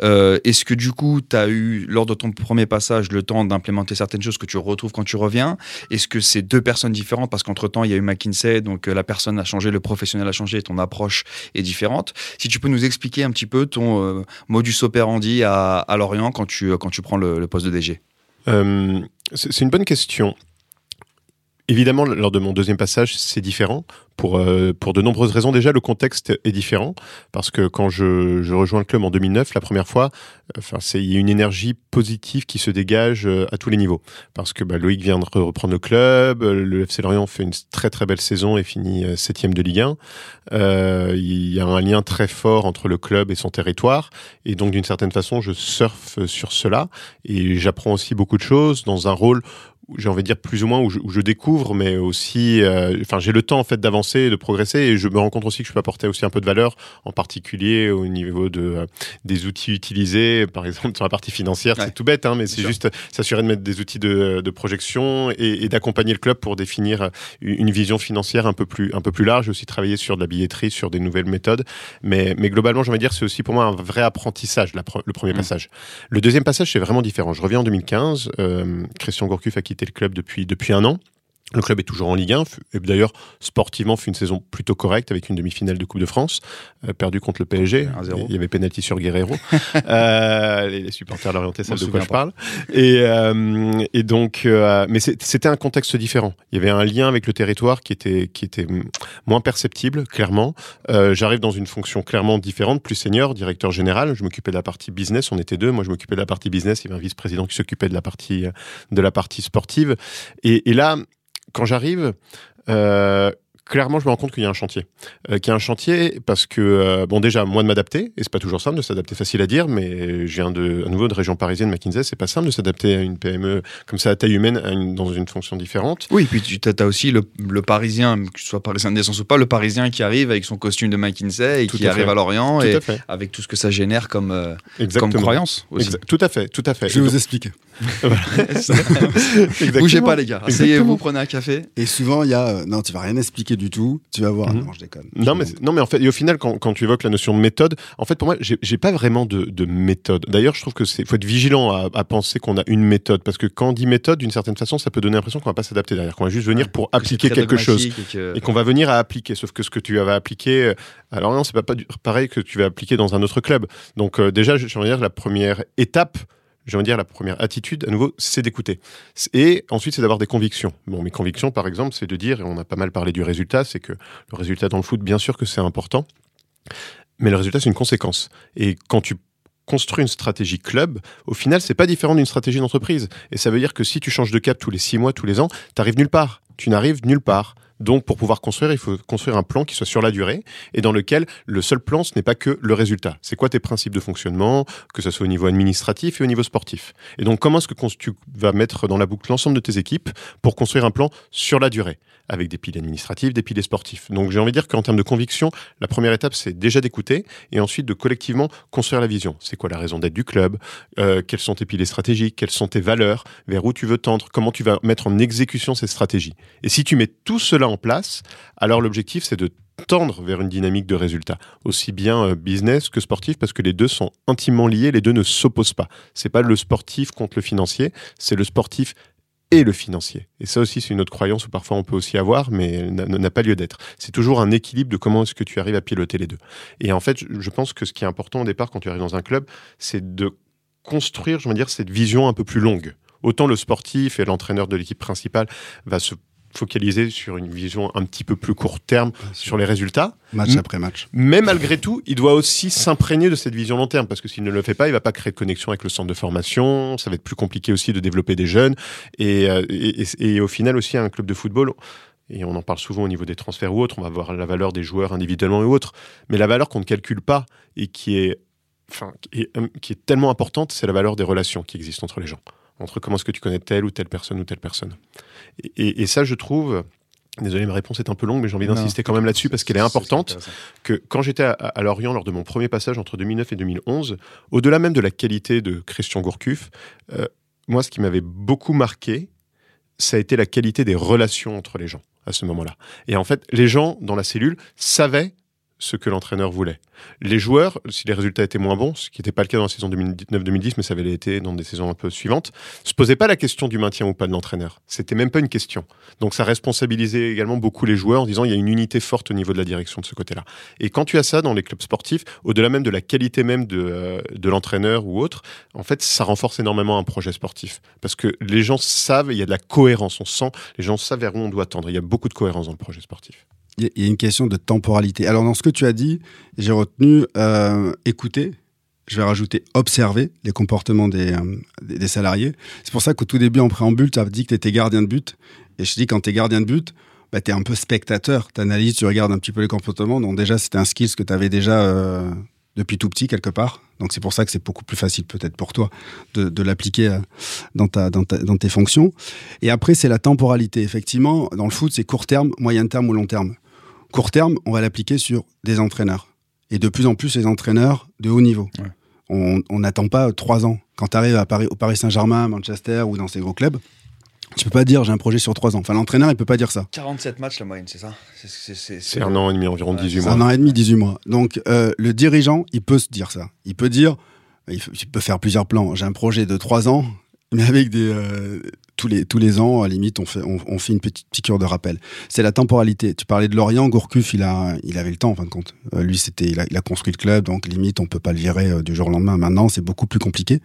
[SPEAKER 9] Euh, Est-ce que du coup, tu as eu, lors de ton premier passage, le temps d'implémenter certaines choses que tu retrouves quand tu reviens? Est-ce que c'est deux personnes différentes? Parce qu'entre-temps, il y a eu McKinsey, donc la personne a changé, le professionnel a changé, ton approche est différente. Si tu peux nous expliquer un petit peu ton modus operandi à, à Lorient quand tu, quand tu prends le, le poste de DG.
[SPEAKER 5] Euh, c'est une bonne question. Évidemment, lors de mon deuxième passage, c'est différent. Pour, euh, pour de nombreuses raisons. Déjà, le contexte est différent. Parce que quand je, je rejoins le club en 2009, la première fois, enfin, c'est, il y a une énergie positive qui se dégage euh, à tous les niveaux. Parce que bah, Loïc vient de re- reprendre le club, euh, le FC Lorient fait une très très belle saison et finit euh, septième de Ligue 1. Euh, il y a un lien très fort entre le club et son territoire. Et donc, d'une certaine façon, je surfe sur cela. Et j'apprends aussi beaucoup de choses dans un rôle j'ai envie de dire plus ou moins où je, où je découvre, mais aussi, euh, enfin, j'ai le temps en fait d'avancer, et de progresser, et je me rends compte aussi que je peux apporter aussi un peu de valeur, en particulier au niveau de euh, des outils utilisés, par exemple sur la partie financière,
[SPEAKER 9] Ouais.
[SPEAKER 5] c'est tout bête, hein, mais c'est juste s'assurer de mettre des outils de, de projection et, et d'accompagner le club pour définir euh, une vision financière un peu plus un peu plus large, aussi travailler sur de la billetterie, sur des nouvelles méthodes, mais mais globalement, j'ai envie de dire, c'est aussi pour moi un vrai apprentissage, la pre- le premier
[SPEAKER 9] Mm.
[SPEAKER 5] passage. Le deuxième passage, c'est vraiment différent. Je reviens en 2015. euh, Christian Gourcuff a quitté le club depuis, depuis un an. Le club est toujours en Ligue 1. f- Et d'ailleurs, sportivement, fait une saison plutôt correcte avec une demi-finale de Coupe de France, euh, perdue contre le PSG.
[SPEAKER 9] 1-0.
[SPEAKER 5] Il y avait pénalty sur Guerrero. euh, les, supporters
[SPEAKER 9] m'en
[SPEAKER 5] savent de quoi je parle. Et, euh, et donc, euh, mais c'était un contexte différent. Il y avait un lien avec le territoire qui était, qui était moins perceptible, clairement. Euh, J'arrive dans une fonction clairement différente, plus senior, directeur général. Je m'occupais de la partie business. On était deux. Moi, je m'occupais de la partie business. Il y avait un vice-président qui s'occupait de la partie de la partie sportive. Et, et là, quand j'arrive, euh, clairement, je me rends compte qu'il y a un chantier. Euh, qu'il y a un chantier parce que, euh, bon, déjà, moi de m'adapter, et c'est pas toujours simple de s'adapter, facile à dire, mais je viens de, à nouveau de région parisienne, McKinsey, c'est pas simple de s'adapter à une PME comme ça à taille humaine, à une- dans une fonction différente.
[SPEAKER 9] Oui, puis tu as, aussi le, le parisien, que ce soit parisien de naissance ou pas, le parisien qui arrive avec son costume de McKinsey et
[SPEAKER 5] Tout
[SPEAKER 9] qui
[SPEAKER 5] à
[SPEAKER 9] arrive
[SPEAKER 5] fait.
[SPEAKER 9] à Lorient
[SPEAKER 5] Tout
[SPEAKER 9] et
[SPEAKER 5] à fait.
[SPEAKER 9] avec tout ce que ça génère comme, euh, comme croyance aussi.
[SPEAKER 5] Exact- Tout à fait, tout à fait.
[SPEAKER 4] Je vais vous expliquer.
[SPEAKER 9] Bougez pas les gars, asseyez-vous, prenez un café.
[SPEAKER 4] Et souvent, il y a, euh, non, tu vas rien expliquer du tout, tu vas voir,
[SPEAKER 5] Mhm.
[SPEAKER 4] non, je déconne.
[SPEAKER 5] Non mais, non, mais en fait, et au final, quand, quand tu évoques la notion de méthode, en fait, pour moi, j'ai pas vraiment de, de méthode. D'ailleurs, je trouve que c'est faut être vigilant à, à penser qu'on a une méthode, parce que quand on dit méthode, d'une certaine façon, ça peut donner l'impression qu'on va pas s'adapter derrière, qu'on va juste venir pour appliquer quelque chose.
[SPEAKER 9] et
[SPEAKER 5] qu'on va venir à appliquer. Sauf que ce que tu vas appliquer, euh, alors non, c'est pas, pas du- pareil que tu vas appliquer dans un autre club. Donc euh, déjà, j'ai envie de dire la première étape. J'ai envie de dire la première attitude, à nouveau, c'est d'écouter. Et ensuite, c'est d'avoir des convictions. Bon, mes convictions, par exemple, c'est de dire, et on a pas mal parlé du résultat, c'est que le résultat dans le foot, bien sûr que c'est important, mais le résultat, c'est une conséquence. Et quand tu construis une stratégie club, au final, c'est pas différent d'une stratégie d'entreprise. Et ça veut dire que si tu changes de cap tous les six mois, tous les ans, t'arrives nulle part. Tu n'arrives nulle part. Donc, pour pouvoir construire, il faut construire un plan qui soit sur la durée et dans lequel le seul plan, ce n'est pas que le résultat. C'est quoi tes principes de fonctionnement, que ce soit au niveau administratif et au niveau sportif? Et donc, comment est-ce que tu vas mettre dans la boucle l'ensemble de tes équipes pour construire un plan sur la durée, avec des piliers administratifs, des piliers sportifs? Donc, j'ai envie de dire qu'en termes de conviction, la première étape, c'est déjà d'écouter et ensuite de collectivement construire la vision. C'est quoi la raison d'être du club? Euh, Quels sont tes piliers stratégiques? Quelles sont tes valeurs? Vers où tu veux tendre? Comment tu vas mettre en exécution cette stratégie Et si tu mets tout cela en place, alors l'objectif, c'est de tendre vers une dynamique de résultats, aussi bien euh, business que sportif, parce que les deux sont intimement liés, les deux ne s'opposent pas. C'est pas le sportif contre le financier, c'est le sportif et le financier. Et ça aussi, c'est une autre croyance où parfois on peut aussi avoir, mais n'a- pas lieu d'être. C'est toujours un équilibre de comment est-ce que tu arrives à piloter les deux. Et en fait, je pense que ce qui est important au départ quand tu arrives dans un club, c'est de construire, je veux dire, cette vision un peu plus longue. Autant le sportif et l'entraîneur de l'équipe principale va se focaliser sur une vision un petit peu plus court terme sur les résultats.
[SPEAKER 4] Match après match.
[SPEAKER 5] Mais malgré tout, il doit aussi s'imprégner de cette vision long terme, parce que s'il ne le fait pas, il va pas créer de connexion avec le centre de formation, ça va être plus compliqué aussi de développer des jeunes, et, euh, et, et- et au final aussi un club de football, et on en parle souvent au niveau des transferts ou autres, on va voir la valeur des joueurs individuellement ou autres, mais la valeur qu'on ne calcule pas et qui est, enfin, qui est, qui est tellement importante, c'est la valeur des relations qui existent entre les gens, entre comment est-ce que tu connais telle ou telle personne ou telle personne. Et, et- et ça, je trouve, désolé, ma réponse est un peu longue, mais j'ai envie d'insister quand même là-dessus parce qu'elle est importante que quand j'étais à, à Lorient lors de mon premier passage entre 2009 et 2011, au-delà même de la qualité de Christian Gourcuff, euh, moi, ce qui m'avait beaucoup marqué, ça a été la qualité des relations entre les gens à ce moment-là. Et en fait, les gens dans la cellule savaient ce que l'entraîneur voulait. Les joueurs, si les résultats étaient moins bons, ce qui n'était pas le cas dans la saison 2009-2010, mais ça avait été dans des saisons un peu suivantes, se posaient pas la question du maintien ou pas de l'entraîneur. C'était même pas une question. Donc ça responsabilisait également beaucoup les joueurs en disant il y a une unité forte au niveau de la direction de ce côté-là. Et quand tu as ça dans les clubs sportifs, au-delà même de la qualité même de, euh, de l'entraîneur ou autre, en fait, ça renforce énormément un projet sportif. Parce que les gens savent, il y a de la cohérence, on sent, les gens savent vers où on doit tendre. Il y a beaucoup de cohérence dans le projet sportif.
[SPEAKER 4] Il y a- une question de temporalité. Alors, dans ce que tu as dit, j'ai retenu euh, écouter. Je vais rajouter observer les comportements des, euh, des, des salariés. C'est pour ça qu'au tout début, en préambule, tu as dit que tu étais gardien de but. Et je te dis, quand tu es gardien de but, bah, tu es un peu spectateur. Tu analyses, tu regardes un petit peu les comportements. Donc, déjà, c'était un skill que tu avais déjà euh, depuis tout petit, quelque part. Donc, c'est pour ça que c'est beaucoup plus facile, peut-être pour toi, de, de l'appliquer euh, dans, ta, dans, ta- dans tes fonctions. Et après, c'est la temporalité. Effectivement, dans le foot, c'est court terme, moyen terme ou long terme. Court terme, on va l'appliquer sur des entraîneurs. Et de plus en plus, les entraîneurs de haut niveau.
[SPEAKER 9] Ouais.
[SPEAKER 4] On n'attend pas trois ans. Quand tu arrives à Paris, au Paris Saint-Germain, Manchester ou dans ces gros clubs, tu peux pas dire j'ai un projet sur trois ans. Enfin, l'entraîneur, il peut pas dire ça.
[SPEAKER 9] 47 matchs la moyenne, c'est ça C'est-
[SPEAKER 5] un an et demi, environ
[SPEAKER 9] Ouais,
[SPEAKER 5] 18
[SPEAKER 4] C'est
[SPEAKER 5] mois.
[SPEAKER 4] un an et demi, 18 mois. Donc, euh, le dirigeant, il peut se dire ça. Il peut dire, il, peut faire plusieurs plans. J'ai un projet de trois ans, mais avec des euh, tous les tous les ans, à la limite, on fait on, on fait une petite piqûre de rappel. C'est la temporalité. Tu parlais de Lorient, Gourcuff, il a il avait le temps en fin de compte. Euh, lui, c'était il a, il a construit le club, donc limite, on peut pas le virer euh, du jour au lendemain. Maintenant, c'est beaucoup plus compliqué.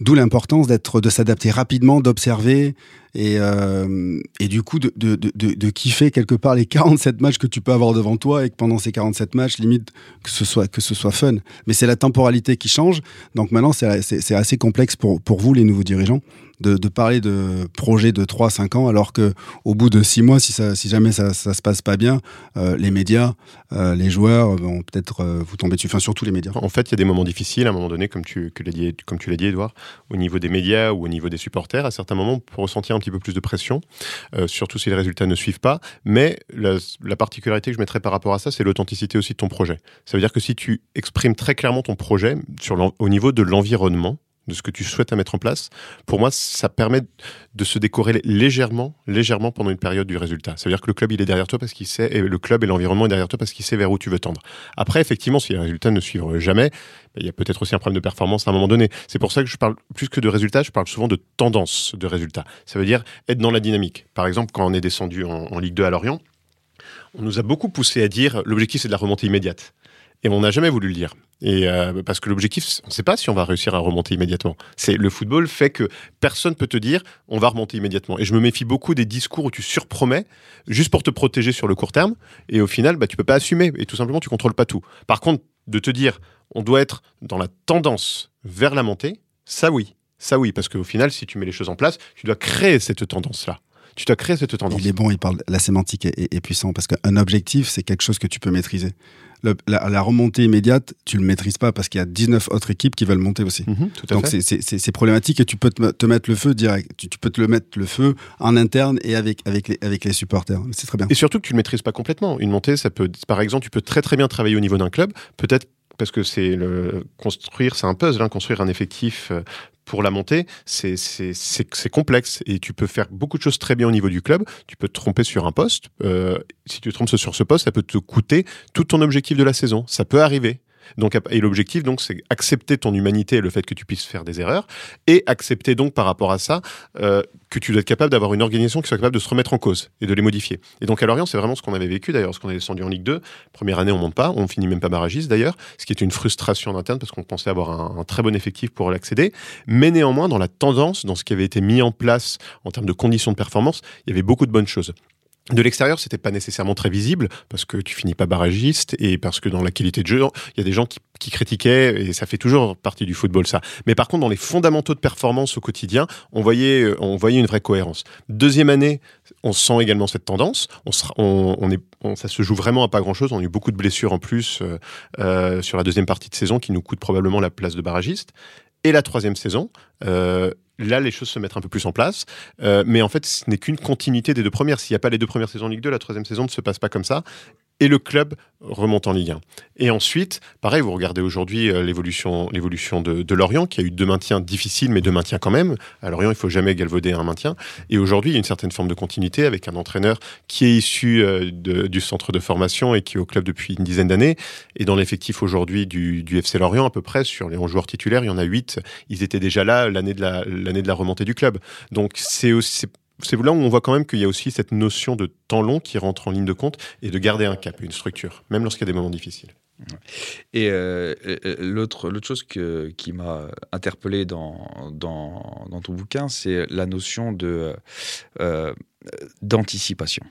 [SPEAKER 4] D'où l'importance d'être de s'adapter rapidement, d'observer et, euh, et du coup de, de, de, kiffer quelque part les 47 matchs que tu peux avoir devant toi et que pendant ces 47 matchs, limite, que ce soit, que ce soit fun. Mais c'est la temporalité qui change. Donc maintenant, c'est assez complexe pour, pour vous, les nouveaux dirigeants, de, de parler de projets de 3-5 ans, alors que au bout de 6 mois, si, ça, si jamais ça, ça se passe pas bien, euh, les médias, euh, les joueurs vont peut-être vous tomber dessus. Enfin, surtout les médias.
[SPEAKER 5] En fait, il y a des moments difficiles à un moment donné, comme tu, l'as dit, comme tu l'as dit, Edouard, au niveau des médias ou au niveau des supporters. À certains moments, on peut ressentir un petit peu plus de pression, euh, surtout si les résultats ne suivent pas. Mais la, la particularité que je mettrais par rapport à ça, c'est l'authenticité aussi de ton projet. Ça veut dire que si tu exprimes très clairement ton projet sur au niveau de l'environnement, de ce que tu souhaites mettre en place, pour moi, ça permet de se décorréler légèrement, légèrement pendant une période du résultat. Ça veut dire que le club, il est derrière toi parce qu'il sait, et le club et l'environnement est derrière toi parce qu'il sait vers où tu veux tendre. Après, effectivement, si les résultats ne suivent jamais, ben, il y a peut-être aussi un problème de performance à un moment donné. C'est pour ça que je parle plus que de résultats, je parle souvent de tendance de résultats. Ça veut dire être dans la dynamique. Par exemple, quand on est descendu en, en Ligue 2 à Lorient, on nous a beaucoup poussé à dire l'objectif c'est de la remontée immédiate. Et on n'a jamais voulu le dire. Et euh, parce que l'objectif, on ne sait pas si on va réussir à remonter immédiatement. C'est le football fait que personne peut te dire on va remonter immédiatement. Et je me méfie beaucoup des discours où tu surpromets juste pour te protéger sur le court terme. Et au final, bah, tu peux pas assumer. Et tout simplement, tu contrôles pas tout. Par contre, de te dire on doit être dans la tendance vers la montée, ça oui. Ça oui, parce qu'au final, si tu mets les choses en place, tu dois créer cette tendance-là. Tu dois créer cette tendance.
[SPEAKER 4] Il est bon, il parle. La sémantique est, est- est puissant parce qu'un objectif, c'est quelque chose que tu peux maîtriser. Le- la, la remontée immédiate, tu le maîtrises pas parce qu'il y a 19 autres équipes qui veulent monter aussi.
[SPEAKER 5] Mhm, tout à
[SPEAKER 4] Donc c'est- problématique et tu peux te, me- te mettre le feu direct. Tu, tu peux te le mettre le feu en interne et avec, avec, les, avec les supporters. C'est très bien.
[SPEAKER 5] Et surtout que tu le maîtrises pas complètement. Une montée, ça peut, par exemple, tu peux très très bien travailler au niveau d'un club, peut-être parce que c'est le construire, c'est un puzzle, hein, construire un effectif euh, pour la montée, c'est complexe et tu peux faire beaucoup de choses très bien au niveau du club. Tu peux te tromper sur un poste. Euh, si tu te trompes sur ce poste, ça peut te coûter tout ton objectif de la saison. Ça peut arriver. Donc, et l'objectif, donc, c'est accepter ton humanité et le fait que tu puisses faire des erreurs, et accepter donc par rapport à ça euh, que tu dois être capable d'avoir une organisation qui soit capable de se remettre en cause et de les modifier. Et donc à Lorient, c'est vraiment ce qu'on avait vécu d'ailleurs, parce qu'on est descendu en Ligue 2. Première année, on monte pas, on finit même pas barragiste d'ailleurs, ce qui est une frustration en interne parce qu'on pensait avoir un, un très bon effectif pour l'accéder. Mais néanmoins, dans la tendance, dans ce qui avait été mis en place en termes de conditions de performance, il y avait beaucoup de bonnes choses. De l'extérieur, c'était pas nécessairement très visible parce que tu finis pas barragiste et parce que dans la qualité de jeu, il y a des gens qui, critiquaient et ça fait toujours partie du football ça. Mais par contre, dans les fondamentaux de performance au quotidien, on voyait, on voyait une vraie cohérence. Deuxième année, on sent également cette tendance. On, on, on est, ça se joue vraiment à pas grand chose. On a eu beaucoup de blessures en plus euh, euh, sur la deuxième partie de saison qui nous coûte probablement la place de barragiste. Et la troisième saison, euh, là, les choses se mettent un peu plus en place. Euh, mais en fait, ce n'est qu'une continuité des deux premières. S'il n'y a pas les deux premières saisons de Ligue 2, la troisième saison ne se passe pas comme ça et le club remonte en Ligue 1. Et ensuite, pareil, vous regardez aujourd'hui euh, l'évolution, l'évolution de, de, Lorient, qui a eu deux maintiens difficiles, mais deux maintiens quand même. À Lorient, il faut jamais galvauder un maintien. Et aujourd'hui, il y a une certaine forme de continuité avec un entraîneur qui est issu euh, du centre de formation et qui est au club depuis une dizaine d'années. Et dans l'effectif aujourd'hui du, du, FC Lorient, à peu près, sur les 11 joueurs titulaires, il y en a 8. Ils étaient déjà là l'année de la, l'année de la remontée du club. Donc c'est aussi c'est là où on voit quand même qu'il y a aussi cette notion de temps long qui rentre en ligne de compte et de garder un cap, une structure, même lorsqu'il y a des moments difficiles.
[SPEAKER 3] Et euh, l'autre chose qui m'a interpellé dans, ton bouquin, c'est la notion euh, d'anticipation.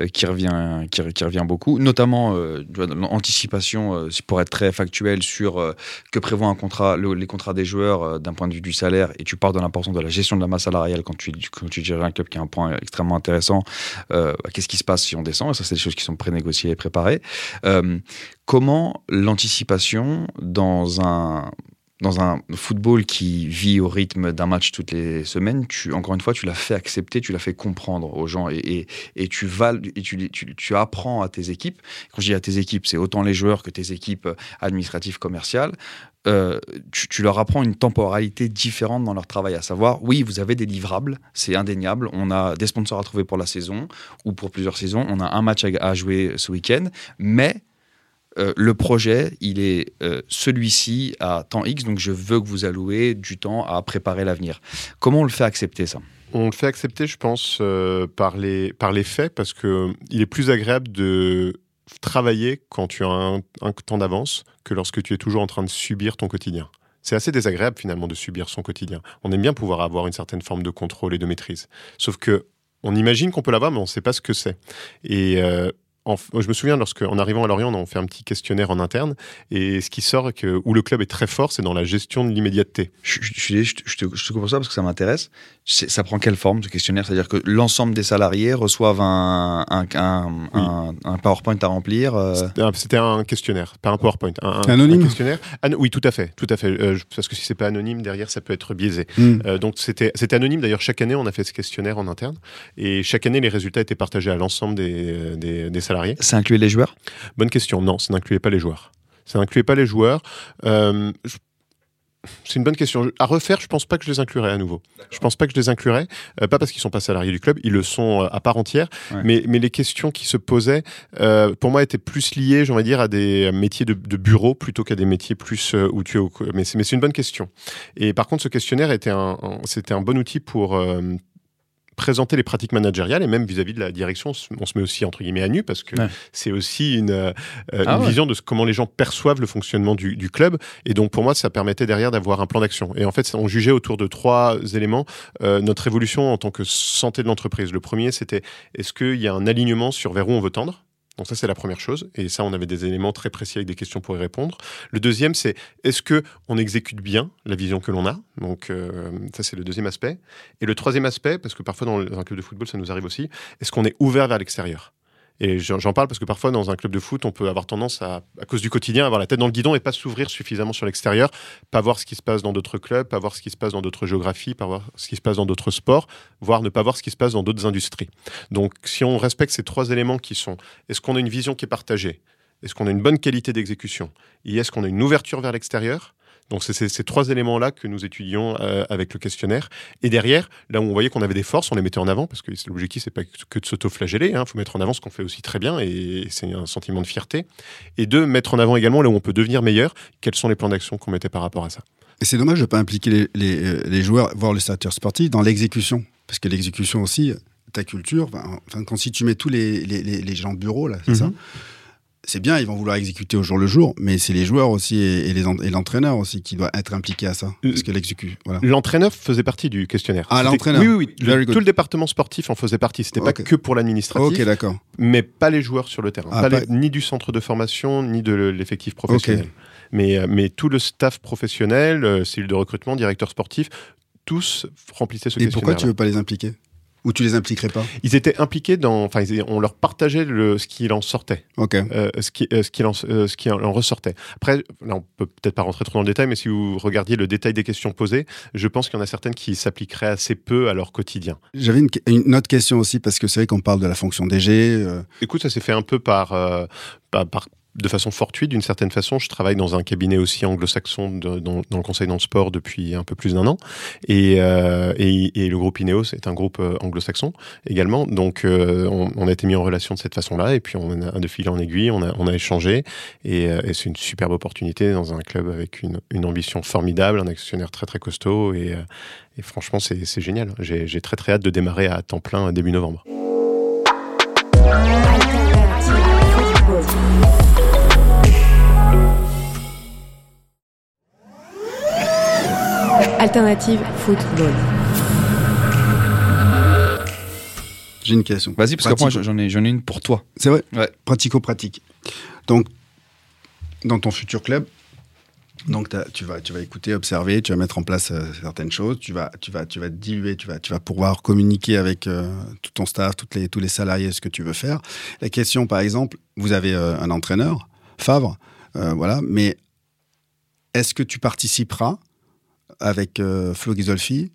[SPEAKER 3] Euh, qui, revient, qui, revient beaucoup, notamment euh, l'anticipation, euh, pour être très factuel, sur que prévoit un contrat, le, les contrats des joueurs d'un point de vue du salaire, et tu parles de l'importance de la gestion de la masse salariale quand tu, quand tu gères un club qui est un point extrêmement intéressant. Qu'est-ce qui se passe si on descend? Et ça, c'est des choses qui sont pré-négociées et préparées. comment l'anticipation dans un dans un football qui vit au rythme d'un match toutes les semaines, tu, encore une fois, tu l'as fait accepter, tu l'as fait comprendre aux gens et, tu, apprends à tes équipes. Quand je dis à tes équipes, c'est autant les joueurs que tes équipes administratives, commerciales. Euh, tu, leur apprends une temporalité différente dans leur travail, à savoir, oui, vous avez des livrables, c'est indéniable, on a des sponsors à trouver pour la saison ou pour plusieurs saisons, on a un match à jouer ce week-end, mais euh, le projet, il est euh, celui-ci à temps X, donc je veux que vous allouez du temps à préparer l'avenir. Comment on le fait accepter ça?
[SPEAKER 5] On le fait accepter, je pense, euh, par, les, par les faits, parce que il est plus agréable de travailler quand tu as un, temps d'avance que lorsque tu es toujours en train de subir ton quotidien. C'est assez désagréable finalement de subir son quotidien. On aime bien pouvoir avoir une certaine forme de contrôle et de maîtrise. Sauf que on imagine qu'on peut l'avoir, mais on ne sait pas ce que c'est. Et en, je me souviens lorsqu'en arrivant à Lorient, on a fait un petit questionnaire en interne et ce qui sort que où le club est très fort, c'est dans la gestion de l'immédiateté.
[SPEAKER 3] Je, je, je, je, te, je te comprends ça parce que ça m'intéresse. Ça prend quelle forme ce questionnaire? C'est-à-dire que l'ensemble des salariés reçoivent un, un, un, oui. un, un PowerPoint à remplir euh...
[SPEAKER 5] C'était un questionnaire, pas un PowerPoint. Un,
[SPEAKER 4] anonyme?
[SPEAKER 5] questionnaire. An oui, tout à fait. Tout à fait. Euh, parce que si c'est pas anonyme, derrière, ça peut être biaisé. Mm. Euh, donc c'était anonyme. D'ailleurs, chaque année, on a fait ce questionnaire en interne. Et chaque année, les résultats étaient partagés à l'ensemble des, des, des salariés.
[SPEAKER 3] Ça incluait les joueurs?
[SPEAKER 5] Bonne question. Non, ça n'incluait pas les joueurs. Ça n'incluait pas les joueurs. Euh, je c'est une bonne question. À refaire, je pense pas que je les inclurais à nouveau. Je pense pas que je les inclurais, euh, pas parce qu'ils sont pas salariés du club, ils le sont euh, à part entière, ouais. mais, mais les questions qui se posaient, euh, pour moi, étaient plus liées, j'aimerais dire, à des métiers de, de bureau plutôt qu'à des métiers plus où tu es au... Mais c'est une bonne question. Et par contre, ce questionnaire était un, un c'était un bon outil pour présenter les pratiques managériales et même vis-à-vis -vis de la direction, on se met aussi entre guillemets à nu parce que ouais. c'est aussi une, euh, ah une ouais. vision de ce, comment les gens perçoivent le fonctionnement du, du, club. Et donc pour moi, ça permettait derrière d'avoir un plan d'action. Et en fait, on jugeait autour de trois éléments euh, notre évolution en tant que santé de l'entreprise. Le premier, c'était est-ce qu'il y a un alignement sur vers où on veut tendre? Donc ça, c'est la première chose. Et ça, on avait des éléments très précis avec des questions pour y répondre. Le deuxième, c'est est-ce que on exécute bien la vision que l'on a? Donc euh, ça, c'est le deuxième aspect. Et le troisième aspect, parce que parfois dans un club de football, ça nous arrive aussi, est-ce qu'on est ouvert vers l'extérieur? Et j'en parle parce que parfois, dans un club de foot, on peut avoir tendance à, à cause du quotidien, avoir la tête dans le guidon et pas s'ouvrir suffisamment sur l'extérieur, pas voir ce qui se passe dans d'autres clubs, pas voir ce qui se passe dans d'autres géographies, pas voir ce qui se passe dans d'autres sports, voire ne pas voir ce qui se passe dans d'autres industries. Donc, si on respecte ces trois éléments qui sont, est-ce qu'on a une vision qui est partagée? Est-ce qu'on a une bonne qualité d'exécution? Et est-ce qu'on a une ouverture vers l'extérieur? Donc c'est ces trois éléments-là que nous étudions euh, avec le questionnaire. Et derrière, là où on voyait qu'on avait des forces, on les mettait en avant, parce que l'objectif, c'est pas que de s'auto-flageller, il hein, faut mettre en avant ce qu'on fait aussi très bien, et c'est un sentiment de fierté. Et deux, mettre en avant également là où on peut devenir meilleur, quels sont les plans d'action qu'on mettait par rapport à ça.
[SPEAKER 4] Et c'est dommage de ne pas impliquer les, les, les, joueurs, voire les starters sportifs, dans l'exécution. Parce que l'exécution aussi, ta culture, enfin, quand si tu mets tous les, les, les gens de bureau, là, c'est mm -hmm. ça c'est bien, ils vont vouloir exécuter au jour le jour, mais c'est les joueurs aussi et, l'entraîneur aussi qui doit être impliqué à ça. Parce que voilà.
[SPEAKER 5] L'entraîneur faisait partie du questionnaire.
[SPEAKER 4] Ah, l'entraîneur.
[SPEAKER 5] Oui, oui, oui. Le- tout le département sportif en faisait partie. C'était
[SPEAKER 4] Ok.
[SPEAKER 5] pas que pour l'administratif,
[SPEAKER 4] Ok, d'accord.
[SPEAKER 5] mais pas les joueurs sur le terrain.
[SPEAKER 4] Ah,
[SPEAKER 5] Pas
[SPEAKER 4] pas-
[SPEAKER 5] les- ni du centre de formation, ni de le- l'effectif professionnel. Mais, euh, mais tout le staff professionnel, euh, cellule de recrutement, directeur sportif, tous remplissaient ce
[SPEAKER 4] Et pourquoi
[SPEAKER 5] questionnaire.
[SPEAKER 4] tu veux pas les impliquer? Ou tu les impliquerais pas?
[SPEAKER 5] Ils étaient impliqués dans. Enfin, on leur partageait le, ce qu'il en sortait.
[SPEAKER 4] Ok.
[SPEAKER 5] euh, ce, qui, euh, ce, qu'il en, euh, ce qui en ressortait. Après, là, on peut peut-être pas rentrer trop dans le détail, mais si vous regardiez le détail des questions posées, je pense qu'il y en a certaines qui s'appliqueraient assez peu à leur quotidien.
[SPEAKER 4] J'avais une, une autre question aussi, parce que c'est vrai qu'on parle de la fonction DG. euh,
[SPEAKER 5] Écoute, ça s'est fait un peu par, euh, par, par- de façon fortuite, d'une certaine façon. Je travaille dans un cabinet aussi anglo-saxon dans, le conseil dans le sport depuis un peu plus d'un an. Et, euh, et, le groupe Ineos est un groupe euh, anglo-saxon également. Donc, euh, on, a été mis en relation de cette façon-là. Et puis, on a de fil en aiguille, on a, on a échangé. Et, c'est une superbe opportunité dans un club avec une, ambition formidable, un actionnaire très, très costaud. Et, et franchement, c'est génial. J'ai très, très hâte de démarrer à temps plein début novembre.
[SPEAKER 1] Alternative football.
[SPEAKER 4] J'ai une question.
[SPEAKER 3] Vas-y, parce qu'après,
[SPEAKER 4] Pratico-
[SPEAKER 3] j'en ai, j'en ai une pour toi.
[SPEAKER 4] C'est vrai
[SPEAKER 3] Ouais.
[SPEAKER 4] Pratico-pratique. Donc, dans ton futur club, donc tu vas, tu vas écouter, observer, tu vas mettre en place euh, certaines choses, tu vas, tu vas, tu vas te diluer, tu vas, tu vas pouvoir communiquer avec euh, tout ton staff, toutes les, tous les salariés, ce que tu veux faire. La question, par exemple, vous avez euh, un entraîneur, Favre, euh, voilà, mais est-ce que tu participeras avec euh, Flo Ghisolfi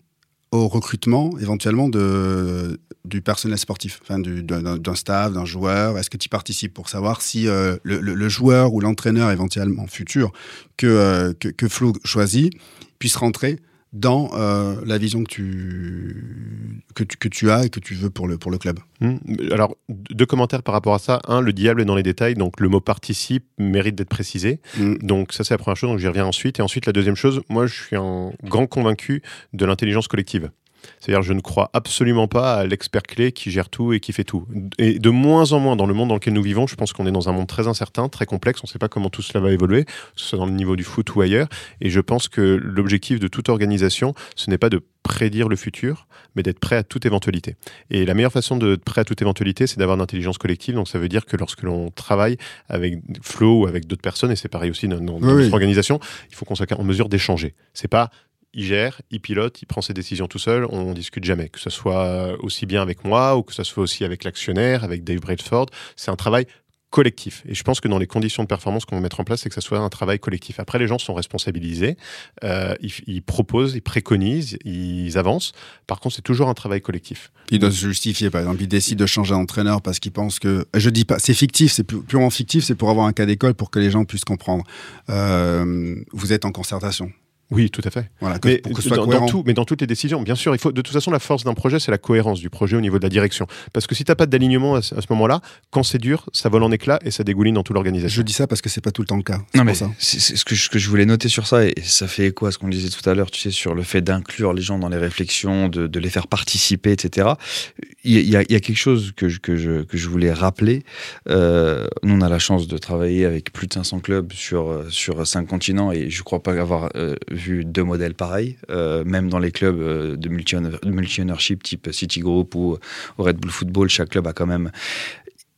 [SPEAKER 4] au recrutement éventuellement de, du personnel sportif, enfin du- d'un staff, d'un joueur. Est-ce que tu participes pour savoir si euh, le joueur ou l'entraîneur éventuellement futur que, euh, que, que Flo choisit puisse rentrer dans euh, la vision que tu, que, tu, que tu as et que tu veux pour le, pour le club
[SPEAKER 5] Hmm. Alors, deux commentaires par rapport à ça. Un, le diable est dans les détails, donc le mot participe mérite d'être précisé.
[SPEAKER 4] Mm.
[SPEAKER 5] Donc ça, c'est la première chose, donc j'y reviens ensuite. Et ensuite, la deuxième chose, moi, je suis un grand convaincu de l'intelligence collective. C'est-à-dire, je ne crois absolument pas à l'expert clé qui gère tout et qui fait tout. Et de moins en moins dans le monde dans lequel nous vivons, je pense qu'on est dans un monde très incertain, très complexe. On ne sait pas comment tout cela va évoluer, que ce soit dans le niveau du foot ou ailleurs. Et je pense que l'objectif de toute organisation, ce n'est pas de prédire le futur, mais d'être prêt à toute éventualité. Et la meilleure façon d'être prêt à toute éventualité, c'est d'avoir une intelligence collective. Donc ça veut dire que lorsque l'on travaille avec Flo ou avec d'autres personnes, et c'est pareil aussi dans, dans-
[SPEAKER 4] Oui,
[SPEAKER 5] notre organisation, il faut qu'on soit en mesure d'échanger. C'est pas il gère, il pilote, il prend ses décisions tout seul, on, ne discute jamais. Que ce soit aussi bien avec moi ou que ce soit aussi avec l'actionnaire, avec Dave Bradford, c'est un travail collectif. Et je pense que dans les conditions de performance qu'on va mettre en place, c'est que ça soit un travail collectif. Après, les gens sont responsabilisés, euh, ils, ils proposent, ils préconisent, ils avancent. Par contre, c'est toujours un travail collectif.
[SPEAKER 4] Il doit se justifier, par exemple, il décide de changer d'entraîneur parce qu'il pense que. Je dis pas, c'est fictif, c'est pu- purement fictif, c'est pour avoir un cas d'école pour que les gens puissent comprendre. Euh, vous êtes en concertation.
[SPEAKER 5] Oui, tout à fait.
[SPEAKER 4] Voilà, que-
[SPEAKER 5] mais,
[SPEAKER 4] pour que ce soit
[SPEAKER 5] dans, dans
[SPEAKER 4] cohérent.
[SPEAKER 5] tout, mais dans toutes les décisions, bien sûr, il faut. De toute façon, la force d'un projet, c'est la cohérence du projet au niveau de la direction. Parce que si t'as pas d'alignement à, ce- à ce moment-là, quand c'est dur, ça vole en éclats et ça dégouline dans toute l'organisation.
[SPEAKER 4] Je dis ça parce que c'est pas tout le temps le cas. C'est
[SPEAKER 3] Non, mais
[SPEAKER 4] ça.
[SPEAKER 3] c'est c'est ce que, je, ce que je voulais noter sur ça, et ça fait écho à ce qu'on disait tout à l'heure, tu sais, sur le fait d'inclure les gens dans les réflexions, de, de les faire participer, etc. Il y a, quelque chose que je, que je, que je voulais rappeler. Euh, nous, on a la chance de travailler avec plus de 500 clubs sur, euh, sur cinq continents, et je crois pas avoir euh, vu deux modèles pareils, même dans les clubs de multi-owner- de multi-ownership type Citigroup ou Red Bull Football, chaque club a quand même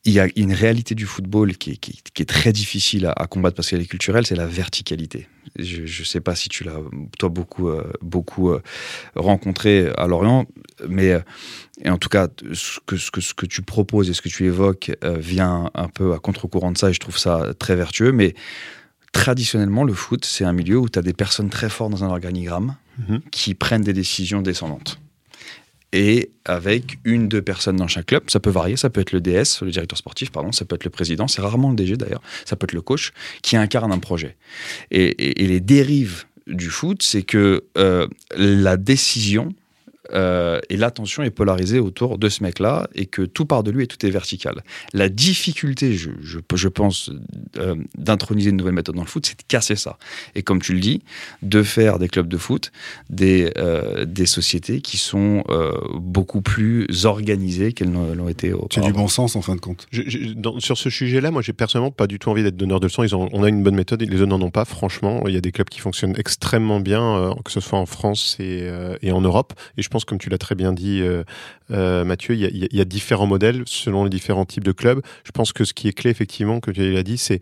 [SPEAKER 3] il y a une réalité du football qui est, qui est- qui est très difficile à, à combattre parce qu'elle est culturelle, c'est la verticalité. Je ne sais pas si tu l'as, toi, beaucoup, euh, beaucoup euh, rencontré à Lorient, mais euh, et en tout cas, ce que, ce, que, ce que tu proposes et ce que tu évoques vient un peu à contre-courant de ça et je trouve ça très vertueux. Mais traditionnellement, le foot, c'est un milieu où tu as des personnes très fortes dans un organigramme
[SPEAKER 5] Mhm.
[SPEAKER 3] qui prennent des décisions descendantes et avec une, deux personnes dans chaque club. Ça peut varier, ça peut être le DS, le directeur sportif, pardon, ça peut être le président, c'est rarement le DG d'ailleurs, ça peut être le coach qui incarne un projet. Et, les dérives du foot, c'est que euh, la décision euh, et l'attention est polarisée autour de ce mec-là et que tout part de lui et tout est vertical. La difficulté, je, je, je pense, euh, d'introniser une nouvelle méthode dans le foot, c'est de casser ça. Et comme tu le dis, de faire des clubs de foot, des, euh, des sociétés qui sont euh, beaucoup plus organisées qu'elles l'ont été au
[SPEAKER 4] C'est du bon sens en fin de compte.
[SPEAKER 5] Je- je- dans- sur ce sujet-là, moi, j'ai personnellement pas du tout envie d'être donneur de leçons. Ils ont, on a une bonne méthode, et les autres n'en ont pas. Franchement, il y a des clubs qui fonctionnent extrêmement bien, euh, que ce soit en France et, euh, et en Europe. Et je pense, comme tu l'as très bien dit, euh, euh, Mathieu, il y, a, y y différents modèles selon les différents types de clubs. Je pense que ce qui est clé, effectivement, comme tu l'as dit, c'est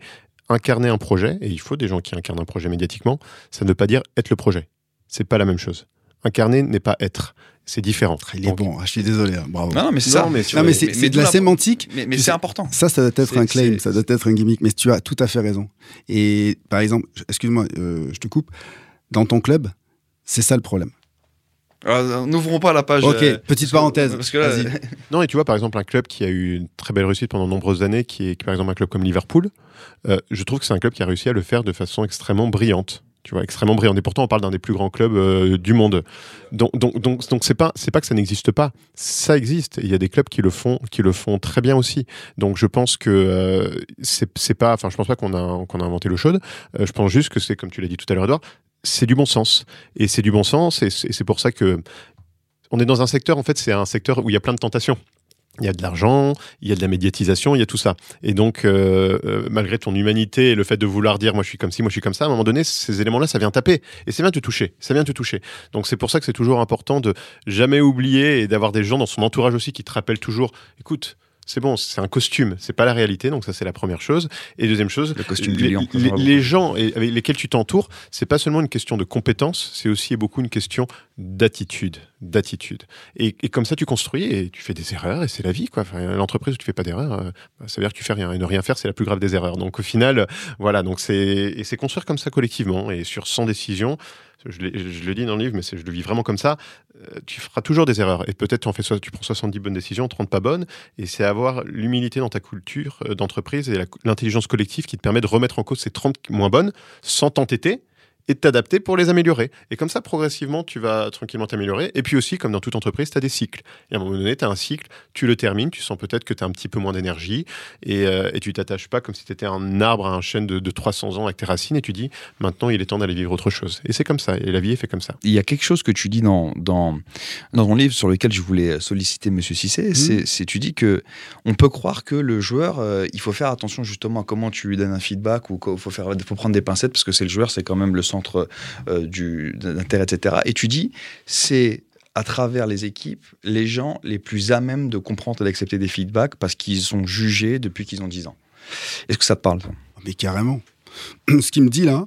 [SPEAKER 5] incarner un projet. Et il faut des gens qui incarnent un projet médiatiquement. Ça ne veut pas dire être le projet. C'est pas la même chose. Incarner n'est pas être. C'est différent.
[SPEAKER 4] Il est
[SPEAKER 5] Donc,
[SPEAKER 4] bon, ah, je suis désolé, hein, bravo.
[SPEAKER 3] Non, non, mais c'est ça.
[SPEAKER 5] mais
[SPEAKER 4] c'est de la sémantique.
[SPEAKER 3] Mais, c'est important.
[SPEAKER 4] Ça, ça doit être un claim, ça doit être un gimmick, mais tu as tout à fait raison. Et par exemple, excuse-moi, euh, je te coupe, dans ton club, c'est ça le problème.
[SPEAKER 3] Alors, N'ouvrons pas la page.
[SPEAKER 4] Ok,
[SPEAKER 3] euh,
[SPEAKER 4] petite
[SPEAKER 3] parce que-
[SPEAKER 4] parenthèse.
[SPEAKER 3] Parce que là,
[SPEAKER 4] Vas-y.
[SPEAKER 5] Non, et tu vois, par exemple, un club qui a eu une très belle réussite pendant de nombreuses années, qui est par exemple un club comme Liverpool, euh, je trouve que c'est un club qui a réussi à le faire de façon extrêmement brillante. Tu vois, extrêmement brillante. Et pourtant, on parle d'un des plus grands clubs euh, du monde. Donc, donc, donc, donc c'est pas, c'est pas que ça n'existe pas. Ça existe. Il y a des clubs qui le font, qui le font très bien aussi. Donc, je pense que euh, c'est, c'est pas, enfin, je pense pas qu'on a, qu'on a inventé l'eau chaude. Euh, je pense juste que c'est, comme tu l'as dit tout à l'heure, Edouard, c'est du bon sens. Et c'est du bon sens. Et c'est, pour ça que on est dans un secteur, en fait, c'est un secteur où il y a plein de tentations. Il y a de l'argent, il y a de la médiatisation, il y a tout ça. Et donc, euh, euh, malgré ton humanité et le fait de vouloir dire moi je suis comme ci, moi je suis comme ça, à un moment donné, ces éléments-là, ça vient taper. Et ça vient te toucher. Ça vient te toucher. Donc, c'est pour ça que c'est toujours important de jamais oublier et d'avoir des gens dans son entourage aussi qui te rappellent toujours écoute, c'est bon, c'est un costume, c'est pas la réalité. Donc, ça, c'est la première chose. Et deuxième chose,
[SPEAKER 3] Le costume du
[SPEAKER 5] les,
[SPEAKER 3] lion,
[SPEAKER 5] les- gens avec lesquels tu t'entoures, c'est pas seulement une question de compétence, c'est aussi beaucoup une question d'attitude, d'attitude. Et, et comme ça, tu construis et tu fais des erreurs et c'est la vie, quoi. Enfin, L'entreprise où tu fais pas d'erreurs, euh, ça veut dire que tu fais rien. Et ne rien faire, c'est la plus grave des erreurs. Donc au final, euh, voilà. Donc c'est et c'est construire comme ça collectivement et sur 100 décisions. Je, je le dis dans le livre, mais je le vis vraiment comme ça. euh, tu feras toujours des erreurs et peut-être tu en fais tu prends 70 bonnes décisions, 30 pas bonnes. Et c'est avoir l'humilité dans ta culture euh, d'entreprise et l'intelligence collective qui te permet de remettre en cause ces 30 moins bonnes sans t'entêter et de t'adapter pour les améliorer. Et comme ça, progressivement, tu vas tranquillement t'améliorer. Et puis aussi, comme dans toute entreprise, tu as des cycles. Et à un moment donné, tu as un cycle, tu le termines, tu sens peut-être que tu as un petit peu moins d'énergie et, euh, et tu t'attaches pas comme si tu étais un arbre à un chêne de, de 300 ans avec tes racines et tu dis maintenant, il est temps d'aller vivre autre chose. Et c'est comme ça. Et la vie est faite comme ça.
[SPEAKER 3] il y a quelque chose que tu dis dans, dans, dans ton livre sur lequel je voulais solliciter Monsieur Cissé, c'est, c'est tu dis que on peut croire que le joueur, euh, il faut faire attention justement à comment tu lui donnes un feedback ou qu'il faut, faire, faut prendre des pincettes parce que c'est le joueur, c'est quand même le centre euh, d'intérêt, etc. Et tu dis, c'est à travers les équipes, les gens les plus à même de comprendre et d'accepter des feedbacks parce qu'ils sont jugés depuis qu'ils ont 10 ans. Est-ce que ça te parle ça?
[SPEAKER 4] Mais carrément. Ce qu'il me dit là,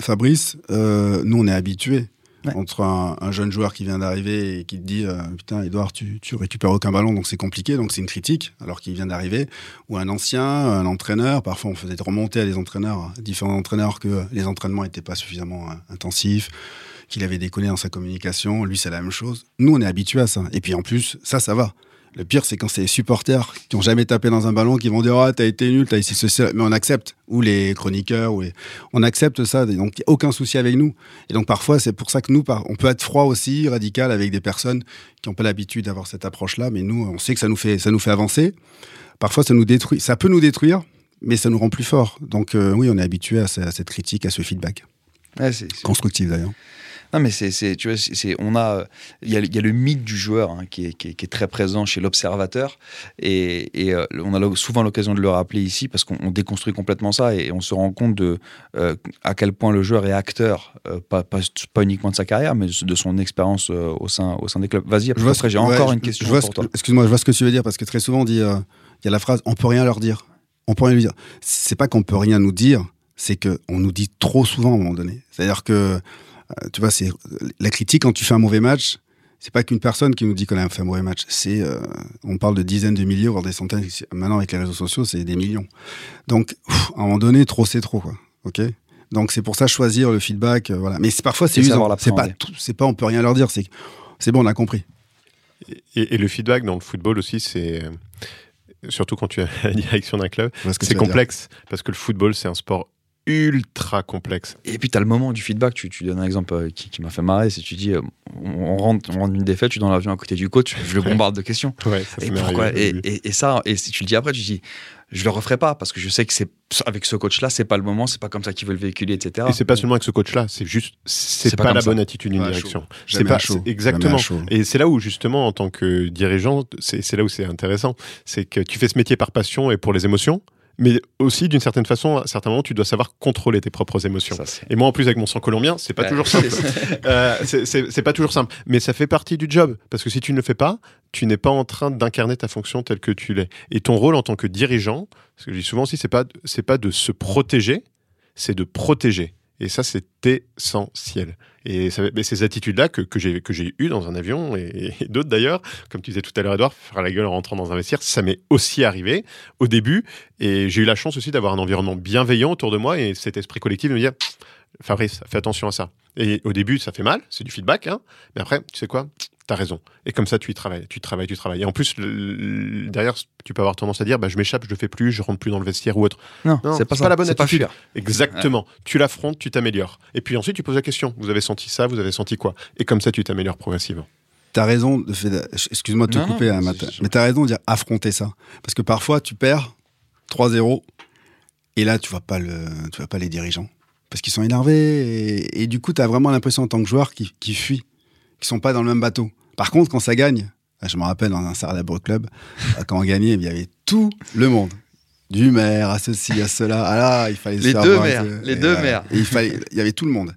[SPEAKER 4] Fabrice, euh, nous on est habitués. Entre un, un jeune joueur qui vient d'arriver et qui te dit euh, Putain, Edouard, tu, tu récupères aucun ballon, donc c'est compliqué, donc c'est une critique, alors qu'il vient d'arriver. Ou un ancien, un entraîneur, parfois on faisait remonter à des entraîneurs, différents entraîneurs, que les entraînements n'étaient pas suffisamment euh, intensifs, qu'il avait déconné dans sa communication. Lui, c'est la même chose. Nous, on est habitués à ça. Et puis en plus, ça, ça va. Le pire, c'est quand c'est les supporters qui ont jamais tapé dans un ballon, qui vont dire Ah, t'as été nul, t'as ici ceci, mais on accepte. Ou les chroniqueurs, ou les- on accepte ça. Donc, il n'y a aucun souci avec nous. Et donc, parfois, c'est pour ça que nous, on peut être froid aussi, radical, avec des personnes qui n'ont pas l'habitude d'avoir cette approche-là. Mais nous, on sait que ça nous fait, ça nous fait avancer. Parfois, ça nous détruit. Ça peut nous détruire, mais ça nous rend plus forts. Donc, euh, oui, on est habitué à, ce- à cette critique, à ce feedback. Constructif, d'ailleurs.
[SPEAKER 3] Non, mais c'est, tu vois, c'est, on a, il y a, il y a le mythe du joueur hein, qui, est, qui, est, qui est très présent chez l'observateur, et, et, euh, on a souvent l'occasion de le rappeler ici parce qu'on on déconstruit complètement ça et on se rend compte de euh, à quel point le joueur est acteur, euh, pas, pas, pas uniquement de sa carrière, mais de son expérience au sein, au sein des clubs. Vas-y, après, j'ai
[SPEAKER 4] ouais,
[SPEAKER 3] encore
[SPEAKER 4] je-
[SPEAKER 3] une question pour toi.
[SPEAKER 4] Excuse-moi, je vois ce que tu veux dire parce que très souvent on dit, il y a la phrase, on peut rien leur dire. On peut rien lui dire. C'est pas qu'on peut rien nous dire, c'est que on nous dit trop souvent à un moment donné. C'est-à-dire que, euh, tu vois, c'est la critique quand tu fais un mauvais match. C'est pas qu'une personne qui nous dit qu'on a fait un mauvais match. C'est, euh, on parle de dizaines de milliers, voire des centaines. Maintenant avec les réseaux sociaux, c'est des millions. Donc, pff, à un moment donné, trop c'est trop, quoi. Ok? Donc c'est pour ça choisir le feedback, euh, voilà. Mais c'est parfois c'est usant. C'est pas, tout- c'est pas, on peut rien leur dire. C'est, c'est bon, on a compris.
[SPEAKER 5] Et, et le feedback dans le football aussi, c'est surtout quand tu es à la direction d'un club, c'est complexe parce que le football, c'est un sport ultra complexe.
[SPEAKER 3] Et puis, tu as le moment du feedback. Tu, tu donnes un exemple euh, qui, qui m'a fait marrer. C'est tu dis, euh, on, rentre, on rentre d'une défaite, tu es dans l'avion à côté du coach, je le bombarde de questions.
[SPEAKER 5] Ouais, ça,
[SPEAKER 3] Et, pourquoi et, ça, et si tu le dis après, tu dis, je le referai pas parce que je sais que c'est avec ce coach-là, c'est pas le moment, c'est pas comme ça qu'il veut le véhiculer, etc.
[SPEAKER 5] Et c'est pas seulement avec ce coach-là, c'est juste, c'est
[SPEAKER 3] pas
[SPEAKER 5] la
[SPEAKER 3] ça.
[SPEAKER 5] bonne attitude d'une
[SPEAKER 4] Ouais,
[SPEAKER 5] direction. C'est
[SPEAKER 4] Jamais
[SPEAKER 5] pas
[SPEAKER 4] chaud.
[SPEAKER 5] c'est- exactement.
[SPEAKER 4] Chaud.
[SPEAKER 5] Et c'est là où justement, en tant que dirigeant, c'est là où c'est intéressant, c'est que tu fais ce métier par passion et pour les émotions, mais aussi d'une certaine façon, à certains moments, tu dois savoir contrôler tes propres émotions.
[SPEAKER 3] Ça,
[SPEAKER 5] Et moi, en plus, avec mon sang colombien, c'est pas
[SPEAKER 3] Ouais.
[SPEAKER 5] toujours simple. Euh, c'est pas toujours simple, mais ça fait partie du job. Parce que si tu ne le fais pas, tu n'es pas en train d'incarner ta fonction telle que tu l'es. Et ton rôle en tant que dirigeant, ce que je dis souvent aussi, c'est pas c'est pas de se protéger, c'est de protéger. Et ça, c'est essentiel. Et ça, ces attitudes-là que, que j'ai que j'ai eues dans un avion et, et d'autres d'ailleurs, comme tu disais tout à l'heure, Edouard, faire la gueule en rentrant dans un vestiaire, ça m'est aussi arrivé au début. Et j'ai eu la chance aussi d'avoir un environnement bienveillant autour de moi et cet esprit collectif de me dire Fabrice, fais attention à ça. Et au début, ça fait mal, c'est du feedback, hein, mais après, tu sais quoi? T'as raison. Et comme ça, tu y travailles, tu travailles, tu travailles. Et en plus, le- le- derrière, tu peux avoir tendance à dire, bah, je m'échappe, je le fais plus, je rentre plus dans le vestiaire ou autre.
[SPEAKER 3] Non,
[SPEAKER 5] Non,
[SPEAKER 3] c'est pas
[SPEAKER 5] la bonne
[SPEAKER 3] pas
[SPEAKER 5] attitude. Exactement. Tu l'affrontes, tu t'améliores. Et puis ensuite, tu poses la question. Vous avez senti ça, vous avez senti quoi? Et comme ça, tu t'améliores progressivement.
[SPEAKER 4] T'as raison de faire- Excuse-moi de te
[SPEAKER 3] Non,
[SPEAKER 4] couper, hein, Matt, mais t'as raison de dire affronter ça. Parce que parfois, tu perds 3-0, et là, tu vois pas, le, tu vois pas les dirigeants. Parce qu'ils sont énervés, et, et du coup, t'as vraiment l'impression en tant que joueur qu'ils qu'ils fuient, qu'ils sont pas dans le même bateau. Par contre, quand ça gagne, je me rappelle dans un célèbre club, quand on gagnait, il y avait tout le monde. Du maire à ceci, à cela. Ah là, il fallait se
[SPEAKER 3] Les
[SPEAKER 4] faire
[SPEAKER 3] deux maires, les
[SPEAKER 4] Et,
[SPEAKER 3] deux
[SPEAKER 4] euh,
[SPEAKER 3] maires.
[SPEAKER 4] et il, fallait, il y avait tout le monde.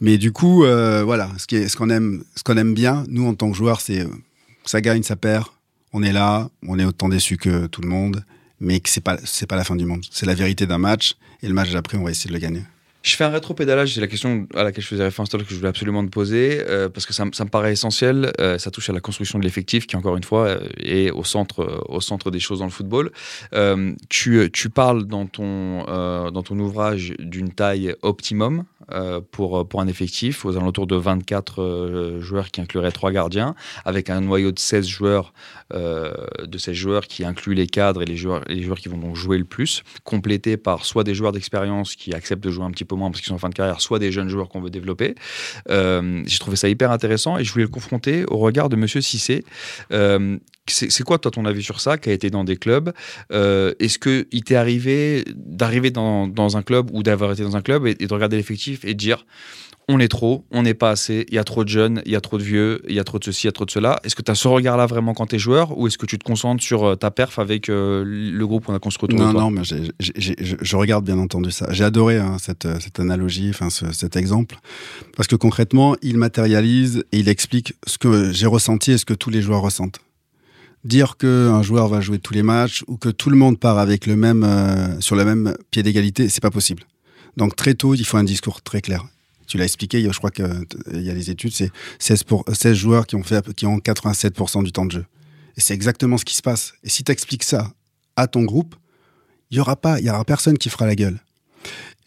[SPEAKER 4] Mais du coup, euh, voilà, ce qui qu'on aime, ce qu'on aime bien, nous en tant que joueurs, c'est euh, ça gagne, ça perd. On est là, on est autant déçus que tout le monde, mais que c'est pas, c'est pas la fin du monde. C'est la vérité d'un match, et le match d'après, on va essayer de le gagner.
[SPEAKER 3] Je fais un rétro-pédalage, c'est la question à laquelle je faisais référence que je voulais absolument te poser, euh, parce que ça, me- paraît essentiel. euh, ça touche à la construction de l'effectif, qui encore une fois euh, est au centre, au centre des choses dans le football. Tu, parles dans ton, dans ton ouvrage d'une taille optimum pour, pour un effectif, aux alentours de 24 euh, joueurs qui incluraient trois gardiens, avec un noyau de 16 joueurs, de 16 joueurs qui inclut les cadres et les joueurs, les joueurs qui vont donc jouer le plus, complété par soit des joueurs d'expérience qui acceptent de jouer un petit peu moins parce qu'ils sont en fin de carrière, soit des jeunes joueurs qu'on veut développer. Euh, J'ai trouvé ça hyper intéressant et je voulais le confronter au regard de Monsieur Cissé. Euh, c'est quoi, toi, ton avis sur ça, qui a été dans des clubs? Euh, Est-ce qu'il t'est arrivé d'arriver dans, dans un club ou d'avoir été dans un club et de regarder l'effectif et de dire on est trop, on n'est pas assez, il y a trop de jeunes, il y a trop de vieux, il y a trop de ceci, il y a trop de cela. Est-ce que tu as ce regard-là vraiment quand tu es joueur ou est-ce que tu te concentres sur euh, ta perf avec euh, le groupe qu'on a construit autour
[SPEAKER 4] Non, non, mais je, je regarde bien entendu ça. J'ai adoré hein, cette, euh, cette analogie, enfin ce- cet exemple, parce que concrètement, il matérialise et il explique ce que j'ai ressenti et ce que tous les joueurs ressentent. Dire qu'un joueur va jouer tous les matchs ou que tout le monde part avec le même, euh, sur le même pied d'égalité, c'est pas possible. Donc très tôt, il faut un discours très clair. Tu l'as expliqué, je crois qu'il y a les études, c'est 16, pour, 16 joueurs qui ont, fait, qui ont 87% du temps de jeu. Et c'est exactement ce qui se passe. Et si tu expliques ça à ton groupe, il y aura pas, il y aura personne qui fera la gueule.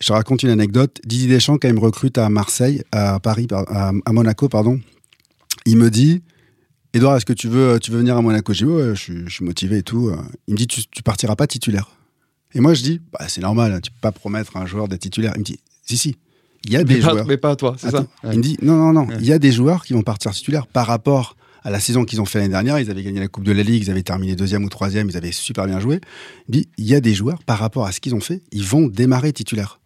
[SPEAKER 4] Je te raconte une anecdote. Didier Deschamps, quand il me recrute à Marseille, à Paris, par- à, Monaco, pardon, il me dit Edouard, est-ce que tu veux, tu veux venir à Monaco? Je dis Ouais, je suis, motivé et tout. Il me dit Tu, tu partiras pas titulaire. Et moi, je dis bah, C'est normal, tu peux pas promettre à un joueur d'être titulaire. Il me dit Si, si. Il y a
[SPEAKER 3] mais
[SPEAKER 4] des
[SPEAKER 3] pas,
[SPEAKER 4] joueurs.
[SPEAKER 3] mais pas à toi, c'est ça
[SPEAKER 4] Il me dit non, non, non.
[SPEAKER 3] Ouais.
[SPEAKER 4] Il y a des joueurs qui vont partir titulaires par rapport à la saison qu'ils ont fait l'année dernière. Ils avaient gagné la Coupe de la Ligue, ils avaient terminé deuxième ou troisième, ils avaient super bien joué. Il dit il y a des joueurs par rapport à ce qu'ils ont fait, ils vont démarrer titulaires.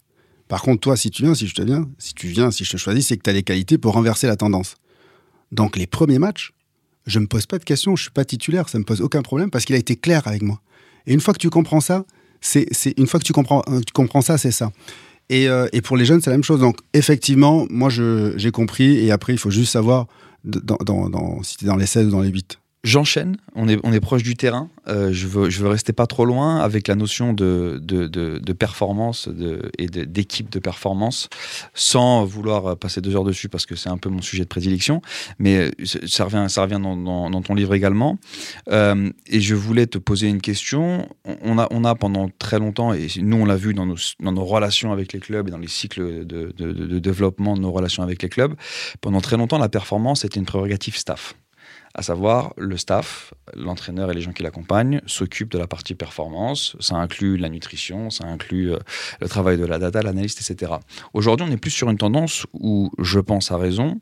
[SPEAKER 4] Par contre, toi, si tu viens, si je te viens, si tu viens, si je te choisis, c'est que tu as les qualités pour renverser la tendance. Donc les premiers matchs, je me pose pas de questions, je suis pas titulaire, ça me pose aucun problème parce qu'il a été clair avec moi. Et une fois que tu comprends ça, c'est c'est- une fois que tu comprends, euh, tu comprends ça, c'est ça. Et, euh, et pour les jeunes, c'est la même chose. Donc, effectivement, moi, j'ai compris. Et après, il faut juste savoir dans, dans- si tu es dans les 16 ou dans les 8.
[SPEAKER 3] J'enchaîne, on est, on est proche du terrain. Euh, je, veux, je veux rester pas trop loin avec la notion de, de, de, de performance de, et d'équipe de, performance, sans vouloir passer deux heures dessus parce que c'est un peu mon sujet de prédilection. Mais euh, ça revient, ça revient dans, dans, dans ton livre également. Euh, et je voulais te poser une question. On a, on a pendant très longtemps, et nous on l'a vu dans nos, dans nos relations avec les clubs et dans les cycles de- de développement de nos relations avec les clubs, pendant très longtemps la performance était une prérogative staff À savoir, le staff, l'entraîneur et les gens qui l'accompagnent s'occupent de la partie performance. Ça inclut la nutrition, ça inclut euh, le travail de la data, l'analyste, etc. Aujourd'hui, on est plus sur une tendance où, je pense à raison,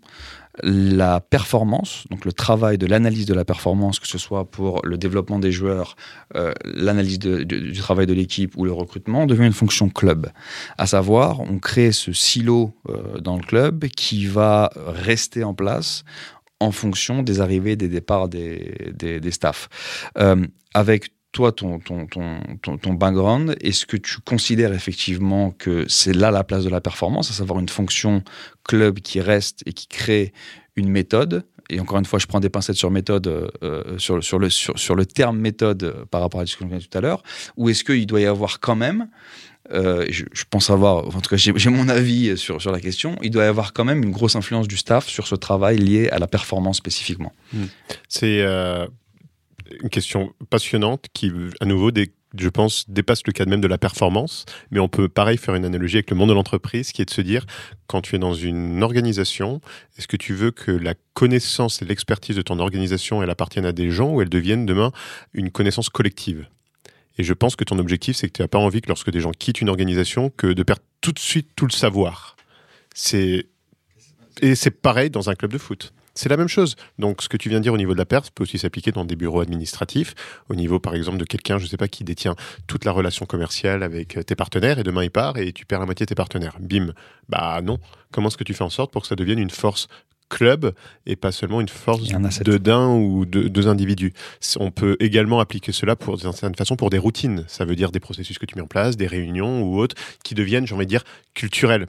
[SPEAKER 3] la performance, donc le travail de l'analyse de la performance, que ce soit pour le développement des joueurs, euh, l'analyse du travail de l'équipe ou le recrutement, devient une fonction club. À savoir, on crée ce silo euh, dans le club qui va rester en place en fonction des arrivées des départs des, des, des staffs. Euh, avec toi, ton, ton, ton, ton, background, est-ce que tu considères effectivement que c'est là la place de la performance, à savoir une fonction club qui reste et qui crée une méthode? Et encore une fois, je prends des pincettes sur méthode, euh, euh, sur, sur, le, sur, sur le terme méthode euh, par rapport à ce qu'on a tout à l'heure, ou est-ce qu'il doit y avoir quand même, euh, je, pense avoir, en tout cas j'ai mon avis sur, sur la question, il doit y avoir quand même une grosse influence du staff sur ce travail lié à la performance spécifiquement.
[SPEAKER 5] C'est euh, une question passionnante qui, à nouveau, je pense, dépasse le cadre même de la performance. Mais on peut, pareil, faire une analogie avec le monde de l'entreprise, qui est de se dire, quand tu es dans une organisation, est-ce que tu veux que la connaissance et l'expertise de ton organisation, elle appartienne à des gens ou elles deviennent demain une connaissance collective? Et je pense que ton objectif, c'est que tu n'as pas envie que lorsque des gens quittent une organisation, que de perdre tout de suite tout le savoir. C'est et c'est pareil dans un club de foot. C'est la même chose. Donc, ce que tu viens de dire au niveau de la perte peut aussi s'appliquer dans des bureaux administratifs, au niveau, par exemple, de quelqu'un, je ne sais pas, qui détient toute la relation commerciale avec euh, tes partenaires, et demain il part et tu perds la moitié de tes partenaires. Bim. Bah non. Comment est-ce que tu fais en sorte pour que ça devienne une force club et pas seulement une force
[SPEAKER 3] un
[SPEAKER 5] de d'un ou de deux individus. On peut également appliquer cela pour d'une certaine façon pour des routines. Ça veut dire des processus que tu mets en place, des réunions ou autres qui deviennent, j'ai envie de dire, culturels.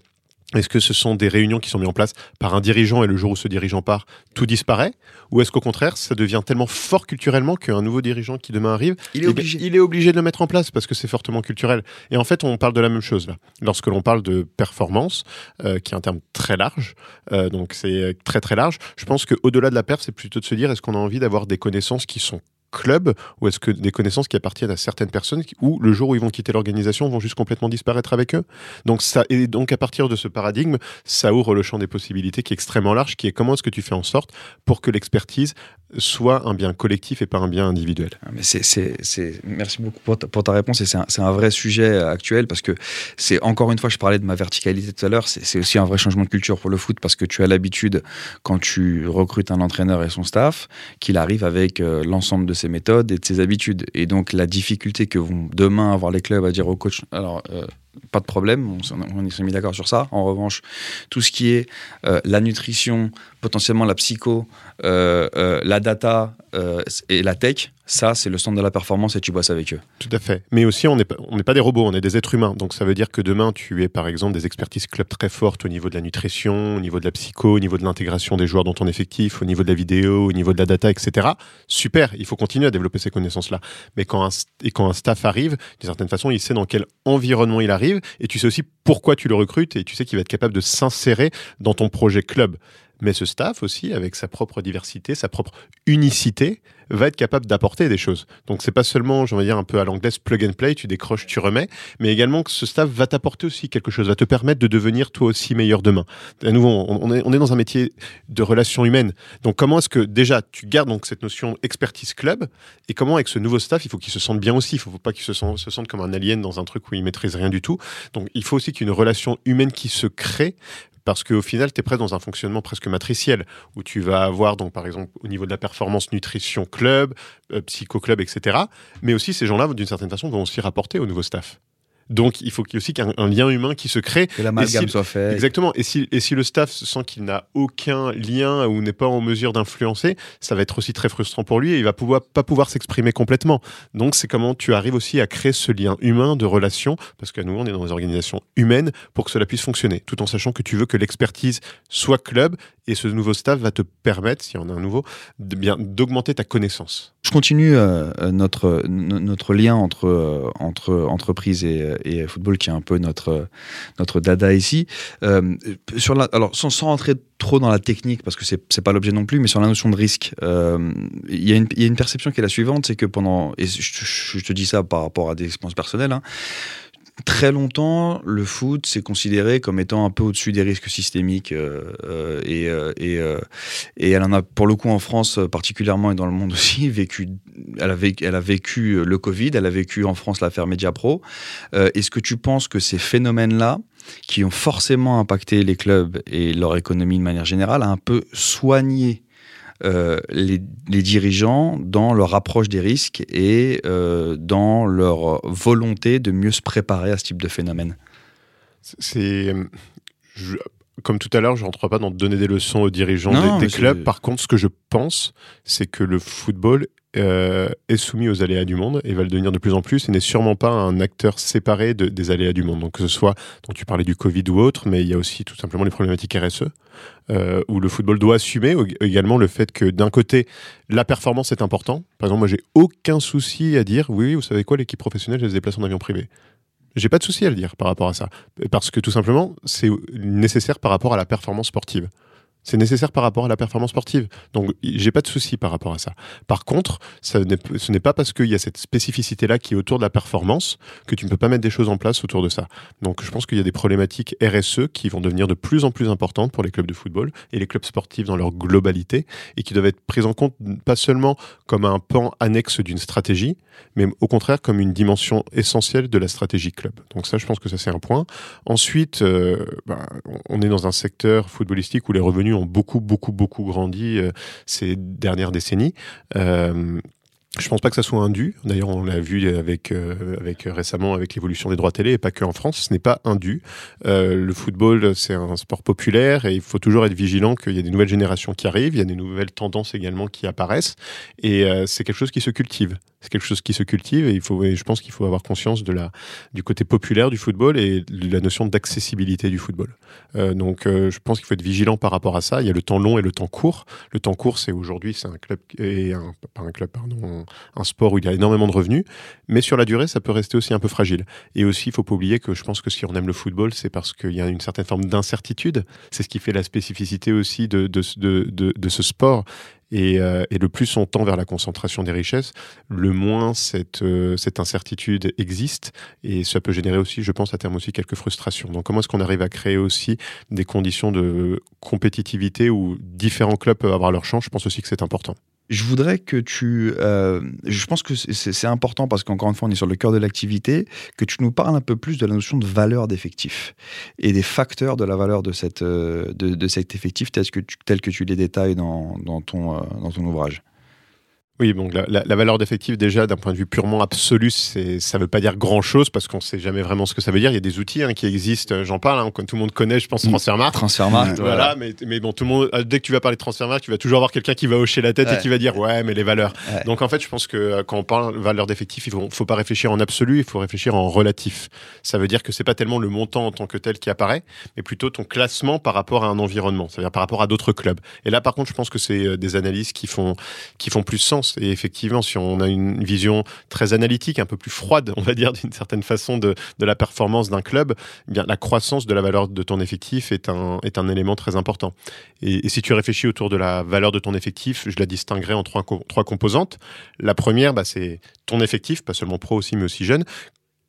[SPEAKER 5] Est-ce que ce sont des réunions qui sont mises en place par un dirigeant et le jour où ce dirigeant part, tout disparaît Ou est-ce qu'au contraire, ça devient tellement fort culturellement qu'un nouveau dirigeant qui demain arrive,
[SPEAKER 3] Il est
[SPEAKER 5] eh
[SPEAKER 3] obligé.
[SPEAKER 5] il est obligé de le mettre en place parce que c'est fortement culturel. Et en fait, on parle de la même chose là. Lorsque l'on parle de performance, euh, qui est un terme très large, euh, donc c'est très très large, je pense qu'au-delà de la perf, c'est plutôt de se dire est-ce qu'on a envie d'avoir des connaissances qui sont club ou est-ce que des connaissances qui appartiennent à certaines personnes ou le jour où ils vont quitter l'organisation vont juste complètement disparaître avec eux. Donc ça et donc à partir de ce paradigme ça ouvre le champ des possibilités qui est extrêmement large qui est comment est-ce que tu fais en sorte pour que l'expertise soit un bien collectif et pas un bien individuel.
[SPEAKER 3] Ah, Mais c'est, c'est, Merci beaucoup pour ta, réponse. Et c'est un, c'est un vrai sujet actuel parce que c'est encore une fois, je parlais de ma verticalité tout à l'heure, c'est, c'est aussi un vrai changement de culture pour le foot parce que tu as l'habitude, quand tu recrutes un entraîneur et son staff, qu'il arrive avec euh, l'ensemble de ses méthodes et de ses habitudes. Et donc la difficulté que vont demain avoir les clubs à dire au coach, alors euh, pas de problème, on, on s'est mis d'accord sur ça. En revanche, tout ce qui est euh, la nutrition, potentiellement la psycho, euh, euh, la data euh, et la tech, ça c'est le centre de la performance et tu bosses avec eux.
[SPEAKER 5] Tout à fait. Mais aussi, on n'est pas, pas des robots, on est des êtres humains. Donc, ça veut dire que demain, tu es, par exemple, des expertises club très fortes au niveau de la nutrition, au niveau de la psycho, au niveau de l'intégration des joueurs dans ton effectif, au niveau de la vidéo, au niveau de la data, etc. Super, il faut continuer à développer ces connaissances-là. Mais quand et quand un staff arrive, d'une certaine façon, il sait dans quel environnement il arrive et tu sais aussi pourquoi tu le recrutes et tu sais qu'il va être capable de s'insérer dans ton projet club. Mais ce staff aussi, avec sa propre diversité, sa propre unicité, va être capable d'apporter des choses. Donc c'est pas seulement, je vais dire un peu à l'anglaise, plug and play, tu décroches, tu remets, mais également que ce staff va t'apporter aussi quelque chose, va te permettre de devenir toi aussi meilleur demain. À nouveau, on, est, on est dans un métier de relations humaines. Donc comment est-ce que déjà tu gardes donc cette notion expertise club et comment avec ce nouveau staff, il faut qu'il se sente bien aussi, il faut pas qu'il se sente, se sente comme un alien dans un truc où il maîtrise rien du tout. Donc il faut aussi qu'il y ait une relation humaine qui se crée parce qu'au final, tu es presque dans un fonctionnement presque matriciel, où tu vas avoir, donc, par exemple, au niveau de la performance nutrition club, euh, psycho club, etc. Mais aussi, ces gens-là, d'une certaine façon, vont aussi rapporter au nouveau staff. Donc, il faut qu'il y ait aussi qu'un un lien humain qui se crée.
[SPEAKER 3] Que l'amalgame
[SPEAKER 5] si-
[SPEAKER 3] soit fait.
[SPEAKER 5] Exactement. Et si, et si le staff sent qu'il n'a aucun lien ou n'est pas en mesure d'influencer, ça va être aussi très frustrant pour lui et il va pouvoir, pas pouvoir s'exprimer complètement. Donc, c'est comment tu arrives aussi à créer ce lien humain de relation, parce qu'à nous, on est dans des organisations humaines pour que cela puisse fonctionner, tout en sachant que tu veux que l'expertise soit club et ce nouveau staff va te permettre, s'il y en a un nouveau, bien d'augmenter ta connaissance.
[SPEAKER 3] Je continue euh, euh, notre, no- notre lien entre, euh, entre entreprise et, football, qui est un peu notre, euh, notre dada ici. Euh, alors, sans, sans rentrer trop dans la technique, parce que c'est c'est pas l'objet non plus, mais sur la notion de risque, euh, il y, a une- il y a une perception qui est la suivante, c'est que pendant, et je te dis ça par rapport à des expériences personnelles, hein, très longtemps, le foot s'est considéré comme étant un peu au-dessus des risques systémiques euh, euh, et, euh, et, euh, et elle en a, pour le coup, en France particulièrement et dans le monde aussi, vécu. Elle a vécu, elle a vécu le Covid, elle a vécu en France l'affaire Mediapro. Euh, Est-ce que tu penses que ces phénomènes-là, qui ont forcément impacté les clubs et leur économie de manière générale, a un peu soigné euh, les, les dirigeants dans leur approche des risques et euh, dans leur volonté de mieux se préparer à ce type de phénomène
[SPEAKER 5] C'est. je- Comme tout à l'heure, je ne rentre pas dans donner des leçons aux dirigeants
[SPEAKER 3] Non,
[SPEAKER 5] des- clubs. Par contre, ce que je pense, c'est que le football euh, est soumis aux aléas du monde et va le devenir de plus en plus et n'est sûrement pas un acteur séparé de- des aléas du monde. Donc, que ce soit, dont tu parlais du Covid ou autre, mais il y a aussi tout simplement les problématiques RSE, euh, où le football doit assumer également le fait que d'un côté, la performance est important. Par exemple, moi, j'ai aucun souci à dire, oui, oui, vous savez quoi, l'équipe professionnelle, elle se déplace en avion privé. J'ai pas de souci à le dire par rapport à ça. Parce que tout simplement, c'est nécessaire par rapport à la performance sportive. C'est nécessaire par rapport à la performance sportive. Donc, j'ai pas de souci par rapport à ça. Par contre, ce n'est pas parce qu'il y a cette spécificité-là qui est autour de la performance que tu ne peux pas mettre des choses en place autour de ça. Donc, je pense qu'il y a des problématiques RSE qui vont devenir de plus en plus importantes pour les clubs de football et les clubs sportifs dans leur globalité et qui doivent être prises en compte pas seulement comme un pan annexe d'une stratégie, mais au contraire comme une dimension essentielle de la stratégie club. Donc ça, je pense que ça c'est un point. Ensuite, euh, bah, on est dans un secteur footballistique où les revenus ont beaucoup, beaucoup, beaucoup grandi euh, ces dernières décennies. Euh, je pense pas que ça soit indu. D'ailleurs, on l'a vu avec, euh, récemment avec l'évolution des droits télé et pas que en France. Ce n'est pas indu. Le football, c'est un sport populaire et il faut toujours être vigilant qu'il y a des nouvelles générations qui arrivent. Il y a des nouvelles tendances également qui apparaissent et c'est quelque chose qui se cultive. C'est quelque chose qui se cultive et il faut. Et je pense qu'il faut avoir conscience de la du côté populaire du football et de la notion d'accessibilité du football. Euh, donc, euh, je pense qu'il faut être vigilant par rapport à ça. Il y a le temps long et le temps court. Le temps court, c'est aujourd'hui, c'est un club et un, pas un club, pardon, un sport où il y a énormément de revenus, mais sur la durée, ça peut rester aussi un peu fragile. Et aussi, il faut pas oublier que je pense que si on aime le football, c'est parce qu'il y a une certaine forme d'incertitude. C'est ce qui fait la spécificité aussi de, de, de, de ce sport. Et, euh, et, le plus on tend vers la concentration des richesses, le moins cette, euh, cette incertitude existe. Et ça peut générer aussi, je pense, à terme aussi quelques frustrations. Donc comment est-ce qu'on arrive à créer aussi des conditions de compétitivité où différents clubs peuvent avoir leur chance? Je pense aussi que c'est important.
[SPEAKER 3] Je voudrais que tu. Euh, je pense que c'est important parce qu'encore une fois, on est sur le cœur de l'activité, que tu nous parles un peu plus de la notion de valeur d'effectif et des facteurs de la valeur de, cette, de, de cet effectif tel que tu, tel que tu les détailles dans, dans, ton, euh, dans ton ouvrage.
[SPEAKER 5] Oui, donc la, la, la valeur d'effectif, déjà, d'un point de vue purement absolu, c'est, ça veut pas dire grand chose parce qu'on sait jamais vraiment ce que ça veut dire. Il y a des outils hein, qui existent, j'en parle, hein, tout le monde connaît, je pense, Transfermarkt.
[SPEAKER 3] Transfermarkt,
[SPEAKER 5] voilà. voilà. Mais, mais bon, tout le monde, dès que tu vas parler de Transfermarkt, tu vas toujours avoir quelqu'un qui va hocher la tête ouais. et qui va dire, ouais, mais les valeurs.
[SPEAKER 3] Ouais.
[SPEAKER 5] Donc en fait, je pense que euh, quand on parle de valeur d'effectif, il faut, faut pas réfléchir en absolu, il faut réfléchir en relatif. Ça veut dire que c'est pas tellement le montant en tant que tel qui apparaît, mais plutôt ton classement par rapport à un environnement, c'est-à-dire par rapport à d'autres clubs. Et là, par contre, je pense que c'est euh, des analyses qui font, qui font plus sens. Et effectivement, si on a une vision très analytique, un peu plus froide, on va dire d'une certaine façon de, la performance d'un club, eh la croissance de la valeur de ton effectif est un, est un élément très important. Et, et, si tu réfléchis autour de la valeur de ton effectif, je la distinguerai en trois, trois composantes. La première, bah, c'est ton effectif, pas seulement pro aussi, mais aussi jeune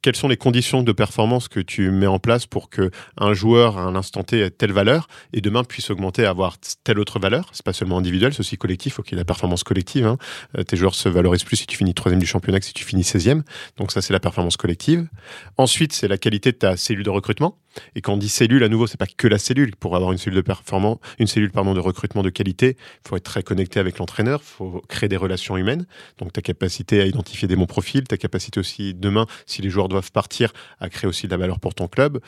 [SPEAKER 5] quelles sont les conditions de performance que tu mets en place pour que un joueur à un instant T ait telle valeur et demain puisse augmenter à avoir telle autre valeur? C'est pas seulement individuel c'est aussi collectif. Faut qu'il y ait la performance collective hein. euh, tes joueurs se valorisent plus si tu finis troisième du championnat que si tu finis 16e donc ça c'est la performance collective. Ensuite c'est la qualité de ta cellule de recrutement et quand on dit cellule, à nouveau, c'est pas que la cellule. Pour avoir une cellule de une cellule pardon de recrutement de qualité, il faut être très connecté avec l'entraîneur, il faut créer des relations humaines. Donc ta capacité à identifier des bons profils, ta capacité aussi demain, si les joueurs doivent partir, à créer aussi de la valeur pour ton club.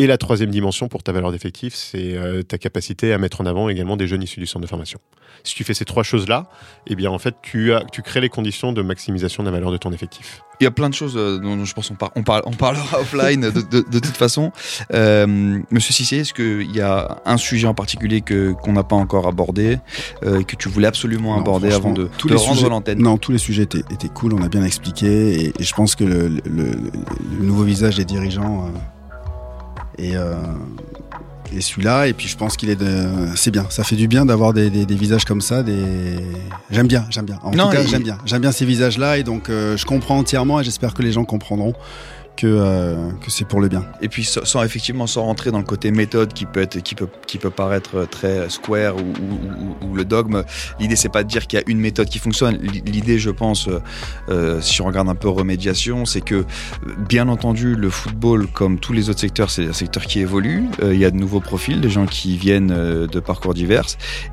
[SPEAKER 5] Et la troisième dimension pour ta valeur d'effectif, c'est euh, ta capacité à mettre en avant également des jeunes issus du centre de formation. Si tu fais ces trois choses-là, eh bien en fait, tu, as, tu crées les conditions de maximisation de la valeur de ton effectif.
[SPEAKER 3] Il y a plein de choses euh, dont je pense on, par, on, parle, on parlera offline de, de, de, toute façon. Euh, Monsieur Cissé, est-ce qu'il y a un sujet en particulier que qu'on n'a pas encore abordé, euh, que tu voulais absolument non, aborder avant de,
[SPEAKER 4] tous
[SPEAKER 3] de
[SPEAKER 4] les
[SPEAKER 3] rendre l'antenne?
[SPEAKER 4] Non, tous les sujets étaient, étaient, cool, on a bien expliqué, et, et je pense que le, le, le, le nouveau visage des dirigeants euh, et, euh, et celui-là et puis je pense qu'il est de c'est bien. Ça fait du bien d'avoir des, des, des, visages comme ça des j'aime bien j'aime bien. En non, tout cas j'aime bien. J'aime bien ces visages là et donc euh, je comprends entièrement et j'espère que les gens comprendront que, euh, que c'est pour le bien.
[SPEAKER 3] Et puis sans, effectivement sans rentrer dans le côté méthode qui peut être qui peut qui peut paraître très square ou, le dogme. L'idée c'est pas de dire qu'il y a une méthode qui fonctionne. L'idée je pense, euh, euh, si on regarde un peu remédiation, c'est que bien entendu le football comme tous les autres secteurs c'est un secteur qui évolue. Il y a de nouveaux profils, des gens qui viennent de parcours divers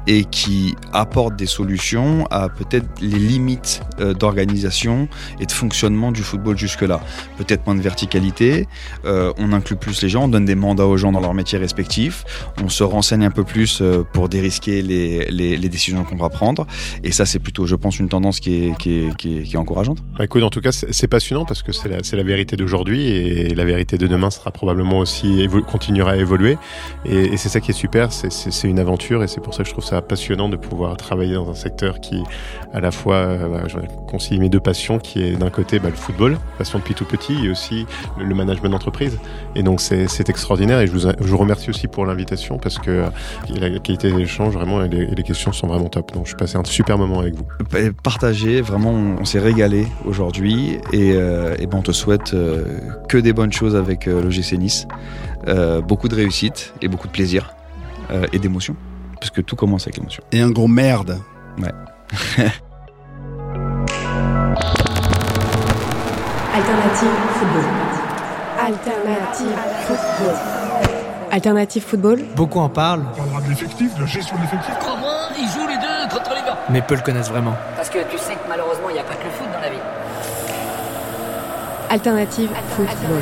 [SPEAKER 3] et qui apportent des solutions à peut-être les limites d'organisation et de fonctionnement du football jusque-là. Peut-être moins de verticalité, euh, on inclut plus les gens, on donne des mandats aux gens dans leur métier respectif, on se renseigne un peu plus euh, pour dérisquer les, les, décisions qu'on va prendre. Et ça, c'est plutôt, je pense, une tendance qui est, qui est, qui est, encourageante.
[SPEAKER 5] Bah, écoute, en tout cas, c'est passionnant parce que c'est la, la vérité d'aujourd'hui et la vérité de demain sera probablement aussi continuera à évoluer. Et, c'est ça qui est super, c'est une aventure et c'est pour ça que je trouve ça passionnant de pouvoir travailler dans un secteur qui, à la fois, euh, bah, je concilie mes deux passions, qui est d'un côté bah, le football, passion depuis tout petit, et aussi le, le management d'entreprise. Et donc c'est extraordinaire et je vous, je vous remercie aussi pour l'invitation parce que euh, la qualité des échanges vraiment et les, et les questions sont vraiment top. Donc je suis passé un super moment avec vous.
[SPEAKER 3] Et Partager, vraiment, on, on s'est régalé aujourd'hui et, euh, et ben on te souhaite euh, que des bonnes choses avec euh, l'OGC Nice, Euh, beaucoup de réussite et beaucoup de plaisir euh, et d'émotion, parce que tout commence avec l'émotion.
[SPEAKER 4] Et un gros merde.
[SPEAKER 3] Ouais.
[SPEAKER 1] Alternative football. Alternative football. Alternative football.
[SPEAKER 7] Beaucoup en parlent. On parlera de l'effectif, de la gestion de l'effectif.
[SPEAKER 6] Crois-moi, ils jouent les deux contre les gars.
[SPEAKER 7] Mais peu le connaissent vraiment.
[SPEAKER 6] Parce que tu sais que malheureusement, il n'y a pas que le foot dans la vie.
[SPEAKER 1] Alternative football.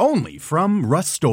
[SPEAKER 10] Only from Rust